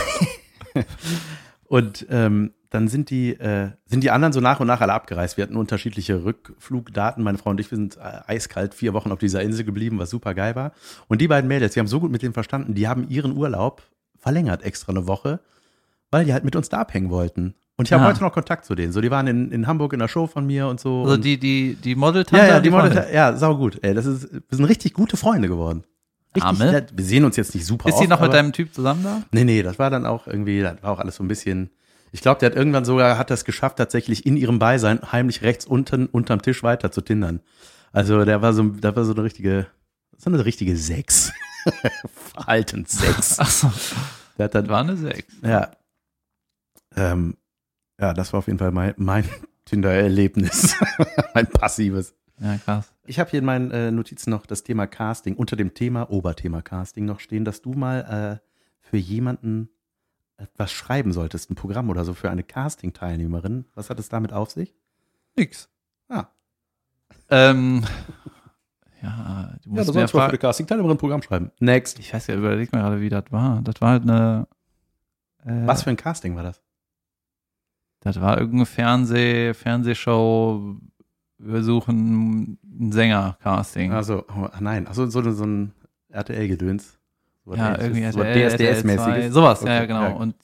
Und, ähm, dann sind die, äh, sind die anderen so nach und nach alle abgereist. Wir hatten unterschiedliche Rückflugdaten. Meine Frau und ich, wir sind äh, eiskalt vier Wochen auf dieser Insel geblieben, was super geil war. Und die beiden Mädels, wir haben so gut mit denen verstanden, die haben ihren Urlaub verlängert extra eine Woche, weil die halt mit uns da abhängen wollten. Und ich habe Ah. heute noch Kontakt zu denen. So, die waren in, in Hamburg in der Show von mir und so. Also und die, die, die model ja, ja, die Model, ja, sau gut. Ey, das ist, wir sind richtig gute Freunde geworden. Richtig, Arme. nett. wir sehen uns jetzt nicht super Ist sie noch mit deinem Typ zusammen da? Nee, nee, das war dann auch irgendwie, das war auch alles so ein bisschen. Ich glaube, der hat irgendwann sogar, hat das geschafft, tatsächlich in ihrem Beisein heimlich rechts unten unterm Tisch weiter zu tindern. Also der war so, da war so eine richtige, so eine richtige Sechs. Verhaltenssechs. Achso, Der hat das dann, war eine Sechs. ja. Ähm, ja, das war auf jeden Fall mein, mein Tinder-Erlebnis. mein passives. Ja, krass. Ich habe hier in meinen äh, Notizen noch das Thema Casting, unter dem Thema, Oberthema Casting noch stehen, dass du mal äh, für jemanden etwas schreiben solltest, ein Programm oder so für eine Casting-Teilnehmerin. Was hat es damit auf sich? Nix. Ah. Ähm, ja, du musst mir fragen. Casting-Teilnehmerin ein Programm schreiben. Next. Ich weiß ja, überleg mir gerade, wie das war. Das war halt eine. Äh, Was für ein Casting war das? Das war irgendeine Fernseh, Fernsehshow. Wir suchen einen Sänger-Casting. Also, oh, nein, also so, so ein RTL-Gedöns. So ja, irgendwie so DSDS-mäßiges. RTL2, Sowas, ja, Okay, ja, genau. Und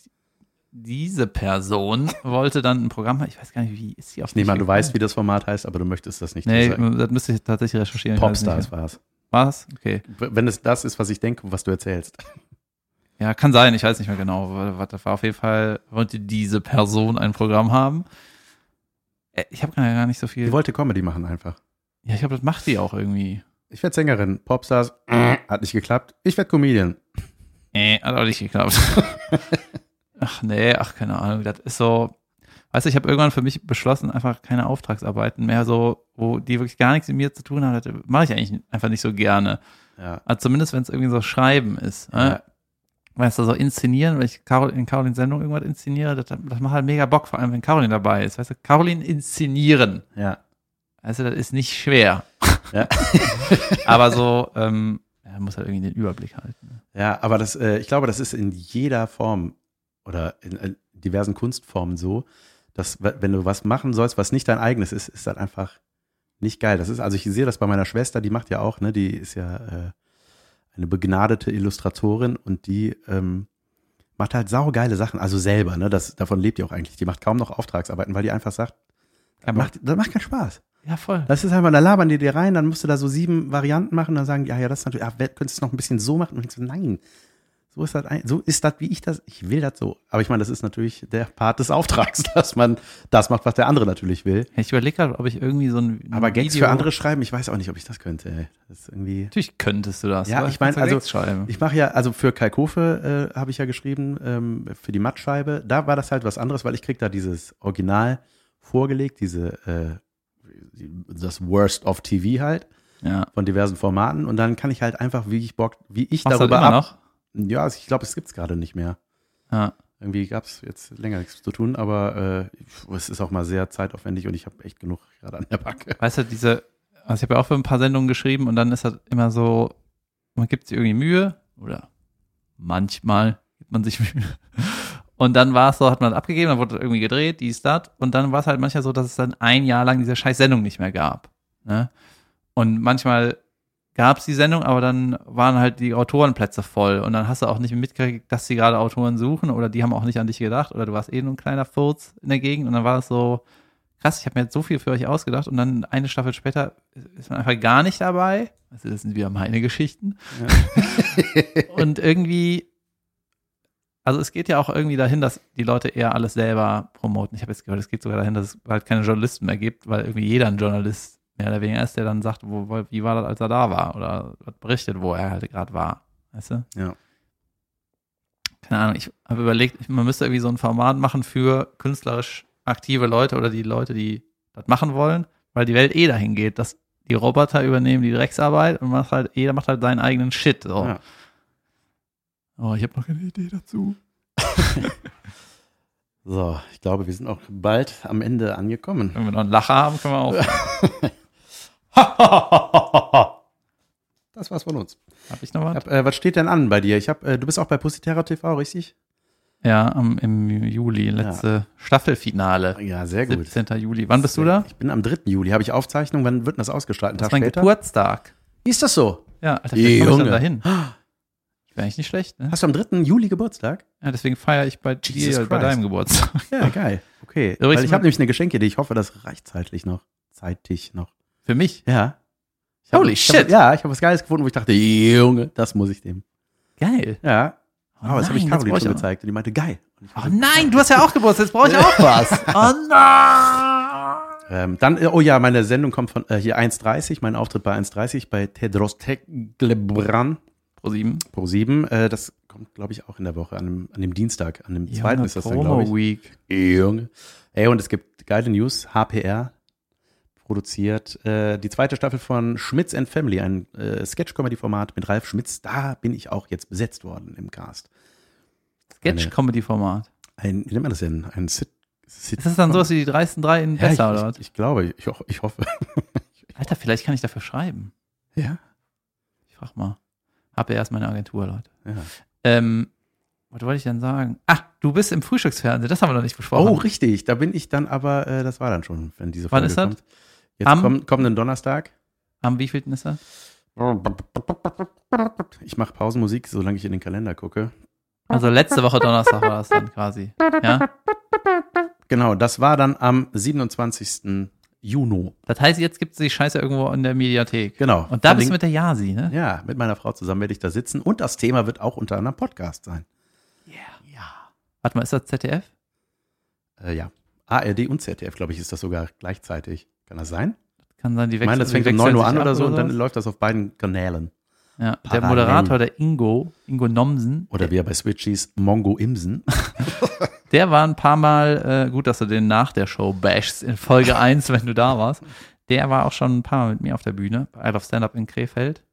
diese Person wollte dann ein Programm, ich weiß gar nicht, wie ist sie auf Ich nehme an, du weißt, wie das Format heißt, aber du möchtest das nicht Nee, sagen. das müsste ich tatsächlich recherchieren. Popstars war es. Was? Okay. Wenn es das ist, was ich denke, was du erzählst. Ja, kann sein, ich weiß nicht mehr genau. Was das war auf jeden Fall, wollte diese Person ein Programm haben. Äh, Ich habe gar nicht so viel. Die wollte Comedy machen einfach. ja, ich glaube, das macht die auch irgendwie. Ich werde Sängerin. Popstars, äh, hat nicht geklappt. Ich werde Comedian. Äh, hat auch nicht geklappt. ach nee, ach keine Ahnung. Das ist so. Weißt du, ich habe irgendwann für mich beschlossen, einfach keine Auftragsarbeiten mehr so, wo die wirklich gar nichts mit mir zu tun haben. Mache ich eigentlich einfach nicht so gerne. Ja. Also zumindest, wenn es irgendwie so Schreiben ist. Ja. Ne? Weißt du, so inszenieren, wenn ich Carol, in Carolins Sendung irgendwas inszeniere, das, das macht halt mega Bock, vor allem wenn Caroline dabei ist. Weißt du, Caroline inszenieren. Ja. Also, das ist nicht schwer. Ja. Aber so, ähm, er muss halt irgendwie den Überblick halten. Ja, aber das, äh, ich glaube, das ist in jeder Form oder in, in diversen Kunstformen so, dass wenn du was machen sollst, was nicht dein eigenes ist, ist das einfach nicht geil. Das ist, also ich sehe das bei meiner Schwester, die macht ja auch, ne, die ist ja äh, eine begnadete Illustratorin und die ähm, macht halt saugeile Sachen, also selber, ne, das, davon lebt die auch eigentlich. Die macht kaum noch Auftragsarbeiten, weil die einfach sagt, das macht, das macht keinen Spaß. Ja, voll. Das ist einfach, da labern die dir rein, dann musst du da so sieben Varianten machen, dann sagen, die, ja, ja, das ist natürlich, ah, könntest du es noch ein bisschen so machen? Und ich so, nein, so ist das, ein, so ist das, wie ich das, ich will das so. Aber ich meine, das ist natürlich der Part des Auftrags, dass man das macht, was der andere natürlich will. Ich überlege gerade, ob ich irgendwie so ein Aber Gags Video, für andere schreiben, ich weiß auch nicht, ob ich das könnte. Ey. Das ist irgendwie. Natürlich könntest du das. Ja, ich mein, kannst du also-. Ich mache ja, also für Kalkofe äh, habe ich ja geschrieben, ähm, für die Mattscheibe. Da war das halt was anderes, weil ich krieg da dieses Original vorgelegt, diese äh, das Worst of TV halt. ja. von diversen Formaten und dann kann ich halt einfach, wie ich Bock, wie ich Machst darüber ab. Ja, also ich glaube, es gibt's gerade nicht mehr. Ja. Irgendwie gab's jetzt länger nichts zu tun, aber äh, es ist auch mal sehr zeitaufwendig und ich habe echt genug gerade an der Backe. Weißt du, diese, also ich habe ja auch für ein paar Sendungen geschrieben und dann ist das immer so, man gibt sich irgendwie Mühe oder manchmal gibt man sich Mühe. Und dann war es so, hat man abgegeben, dann wurde irgendwie gedreht, dies, das. Und dann war es halt manchmal so, dass es dann ein Jahr lang diese scheiß Sendung nicht mehr gab. Ne? Und manchmal gab es die Sendung, aber dann waren halt die Autorenplätze voll. Und dann hast du auch nicht mitgekriegt, dass sie gerade Autoren suchen oder die haben auch nicht an dich gedacht oder du warst eh nur ein kleiner Furz in der Gegend. Und dann war es so, krass, ich habe mir jetzt so viel für euch ausgedacht und dann eine Staffel später ist man einfach gar nicht dabei. Also das sind wieder meine Geschichten. und irgendwie, also es geht ja auch irgendwie dahin, dass die Leute eher alles selber promoten. Ich habe jetzt gehört, es geht sogar dahin, dass es halt keine Journalisten mehr gibt, weil irgendwie jeder ein Journalist mehr oder weniger ist, der dann sagt, wo, wie war das, als er da war oder was berichtet, wo er halt gerade war. Weißt du? Ja. Keine Ahnung, ich habe überlegt, man müsste irgendwie so ein Format machen für künstlerisch aktive Leute oder die Leute, die das machen wollen, weil die Welt eh dahin geht, dass die Roboter übernehmen die Drecksarbeit und macht halt, jeder macht halt seinen eigenen Shit. So. Ja. Oh, ich habe noch keine Idee dazu. So, ich glaube, wir sind auch bald am Ende angekommen. Wenn wir noch einen Lacher haben, können wir auch. Das war's von uns. Hab ich noch was? Hab, äh, was steht denn an bei dir? Ich hab, äh, du bist auch bei Pussyterror TV, richtig? Ja, am, im Juli, letzte Staffelfinale. Ja, sehr gut. 17. Juli. Wann bist du da? Ich bin am 3. Juli. Habe ich Aufzeichnung? Wann wird denn das ausgestrahlt? Das ist mein später? Geburtstag. Ist das so? Ja, Alter, vielleicht komme ich dann dahin. Wäre eigentlich nicht schlecht, ne? Hast du am 3. Juli Geburtstag? Ja, deswegen feiere ich bei Jesus dir, bei Christ. deinem Geburtstag. Ja, geil. Okay. Übrigens ich habe nämlich eine Geschenkidee. Ich hoffe, das reicht zeitlich noch. Zeitig noch. Für mich. Ja. Ich Holy ich hab, shit. ja, ich habe was Geiles gefunden, wo ich dachte, Junge, das muss ich dem. Geil. Ja. Oh Aber das habe ich Caroline schon gezeigt und die meinte, geil. Ich Oh nein, du hast ja auch Geburtstag, jetzt brauche ich auch was. Oh nein. Ähm, dann, oh ja, meine Sendung kommt von äh, hier 1.30, mein Auftritt bei 1.30 bei Tedros Teglebran Pro sieben. pro 7. Äh, das kommt, glaube ich, auch in der Woche, an dem, an dem Dienstag, an dem zweiten ist das dann, glaube ich. Week. Junge. Ey, und es gibt geile News. HPR produziert äh, die zweite Staffel von Schmitz and Family, ein äh, Sketch-Comedy-Format mit Ralf Schmitz. Da bin ich auch jetzt besetzt worden im Cast. Sketch-Comedy-Format. Ein, wie nennt man das denn? Ein Sit, Sit Ist das dann sowas wie die dreisten drei in ja, besser, oder ich, was? ich, ich glaube, ich, ho- ich hoffe. Alter, vielleicht kann ich dafür schreiben. Ja. Ich frag mal. Hab ja erst meine Agentur, Leute. ja. Ähm, was wollte ich denn sagen? Ach, du bist im Frühstücksfernsehen, das haben wir noch nicht besprochen. Oh, richtig. Da bin ich dann aber, äh, das war dann schon, wenn diese Wann Folge ist das? kommt. Jetzt Am- komm, kommenden Donnerstag. Am wievielten ist das? Ich mache Pausenmusik, solange ich in den Kalender gucke. Also letzte Woche Donnerstag war das dann quasi. Ja? Genau, das war dann am 27. Juni. Das heißt, jetzt gibt es die Scheiße irgendwo in der Mediathek. Genau. Und da bist du mit der Yasi, ne? Ja, mit meiner Frau zusammen werde ich da sitzen und das Thema wird auch unter anderem Podcast sein. Warte mal, ist das ZDF? Äh, ja. ARD und ZDF, glaube ich, ist das sogar gleichzeitig. Kann das sein? Kann sein, die Ich wechseln meine, das fängt um wechseln 9 Uhr an oder so und dann läuft das auf beiden Kanälen. Ja, der. Moderator, der Ingo, Ingo Nomsen, Oder wie er bei Switchies Mongo Imsen. der war ein paar Mal, äh, gut, dass du den nach der Show bashst in Folge 1, wenn du da warst. Der war auch schon ein paar Mal mit mir auf der Bühne, bei I Love Stand-Up in Krefeld.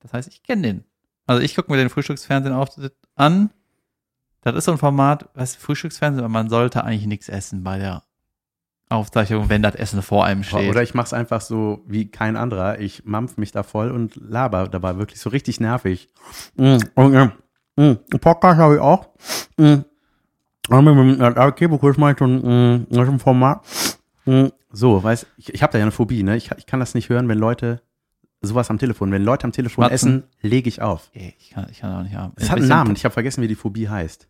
Das heißt, ich kenne den. Also ich gucke mir den Frühstücksfernsehen an. Das ist so ein Format, was Frühstücksfernsehen, aber man sollte eigentlich nichts essen bei der Aufzeichnung, wenn das Essen vor einem steht. Oder ich mache es einfach so wie kein anderer. Ich mampf mich da voll und laber dabei wirklich so richtig nervig. Mm, und, äh, mm, Podcast habe ich auch. Mm, aber mit dem Arbeitgeberkurs mache ich so ein, mm, das ist ein Format. Mm, so, weiß ich, ich habe da ja eine Phobie, ne? Ich, ich kann das nicht hören, wenn Leute sowas am Telefon, wenn Leute am Telefon Schmatzen. essen, lege ich auf. Ey, ich kann, ich kann auch nicht haben. Es hat einen Namen, ich habe vergessen, wie die Phobie heißt.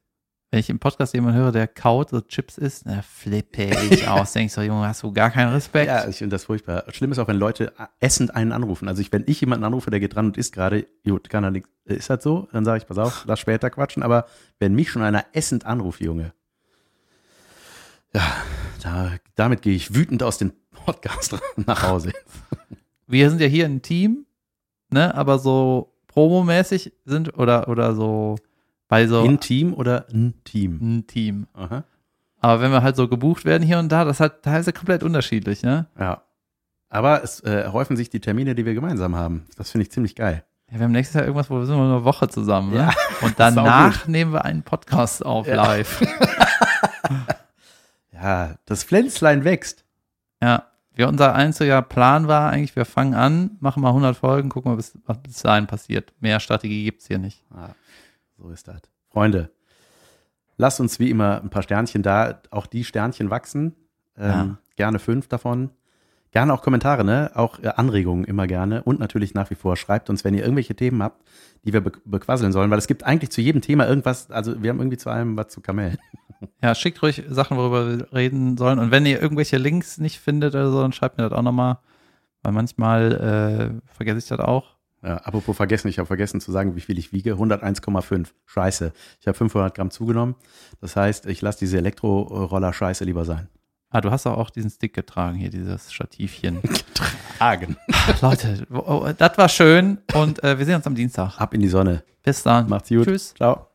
Wenn ich im Podcast jemanden höre, der kaut so Chips isst, da flippe ich aus. Denk so, Junge, hast du gar keinen Respekt? Ja, ich finde das furchtbar. Schlimm ist auch, wenn Leute essend einen anrufen. Also ich, wenn ich jemanden anrufe, der geht dran und isst gerade, gut, kann er nichts, ist das so? Dann sage ich, pass auf, lass später quatschen. Aber wenn mich schon einer essend anruft, Junge, ja, da, damit gehe ich wütend aus dem Podcast nach Hause. wir sind ja hier ein Team, ne, aber so promomäßig sind oder, oder so bei so Intim oder ein Team? ein Team. Aha. Aber wenn wir halt so gebucht werden hier und da, das hat teilweise komplett unterschiedlich, ne? Ja. Aber es äh, häufen sich die Termine, die wir gemeinsam haben. Das finde ich ziemlich geil. Ja, wir haben nächstes Jahr irgendwas, wo wir sind wir eine Woche zusammen, ne? Ja, Und danach nehmen wir einen Podcast auf Ja. live. Ja, das Pflänzlein wächst. Ja. Wir, unser einziger Plan war eigentlich, wir fangen an, machen mal 100 Folgen, gucken mal, bis, was bis dahin passiert. Mehr Strategie gibt's hier nicht. Ah, so ist das. Freunde, lasst uns wie immer ein paar Sternchen da, auch die Sternchen wachsen. Ähm, Ja. Gerne fünf davon. Gerne auch Kommentare, ne? Auch äh, Anregungen immer gerne. Und natürlich nach wie vor schreibt uns, wenn ihr irgendwelche Themen habt, die wir be bequasseln sollen, weil es gibt eigentlich zu jedem Thema irgendwas, also wir haben irgendwie zu allem was zu kamellen. Ja, schickt ruhig Sachen, worüber wir reden sollen. Und wenn ihr irgendwelche Links nicht findet oder so, dann schreibt mir das auch nochmal. Weil manchmal äh, vergesse ich das auch. Ja, apropos vergessen, ich habe vergessen zu sagen, wie viel ich wiege. 101,5. Scheiße. Ich habe 500 Gramm zugenommen. Das heißt, ich lasse diese Elektroroller-Scheiße lieber sein. Ah, du hast auch, auch diesen Stick getragen hier, dieses Stativchen. Tragen. Leute, oh, das war schön und äh, wir sehen uns am Dienstag. Ab in die Sonne. Bis dann. Macht's gut. Tschüss. Ciao.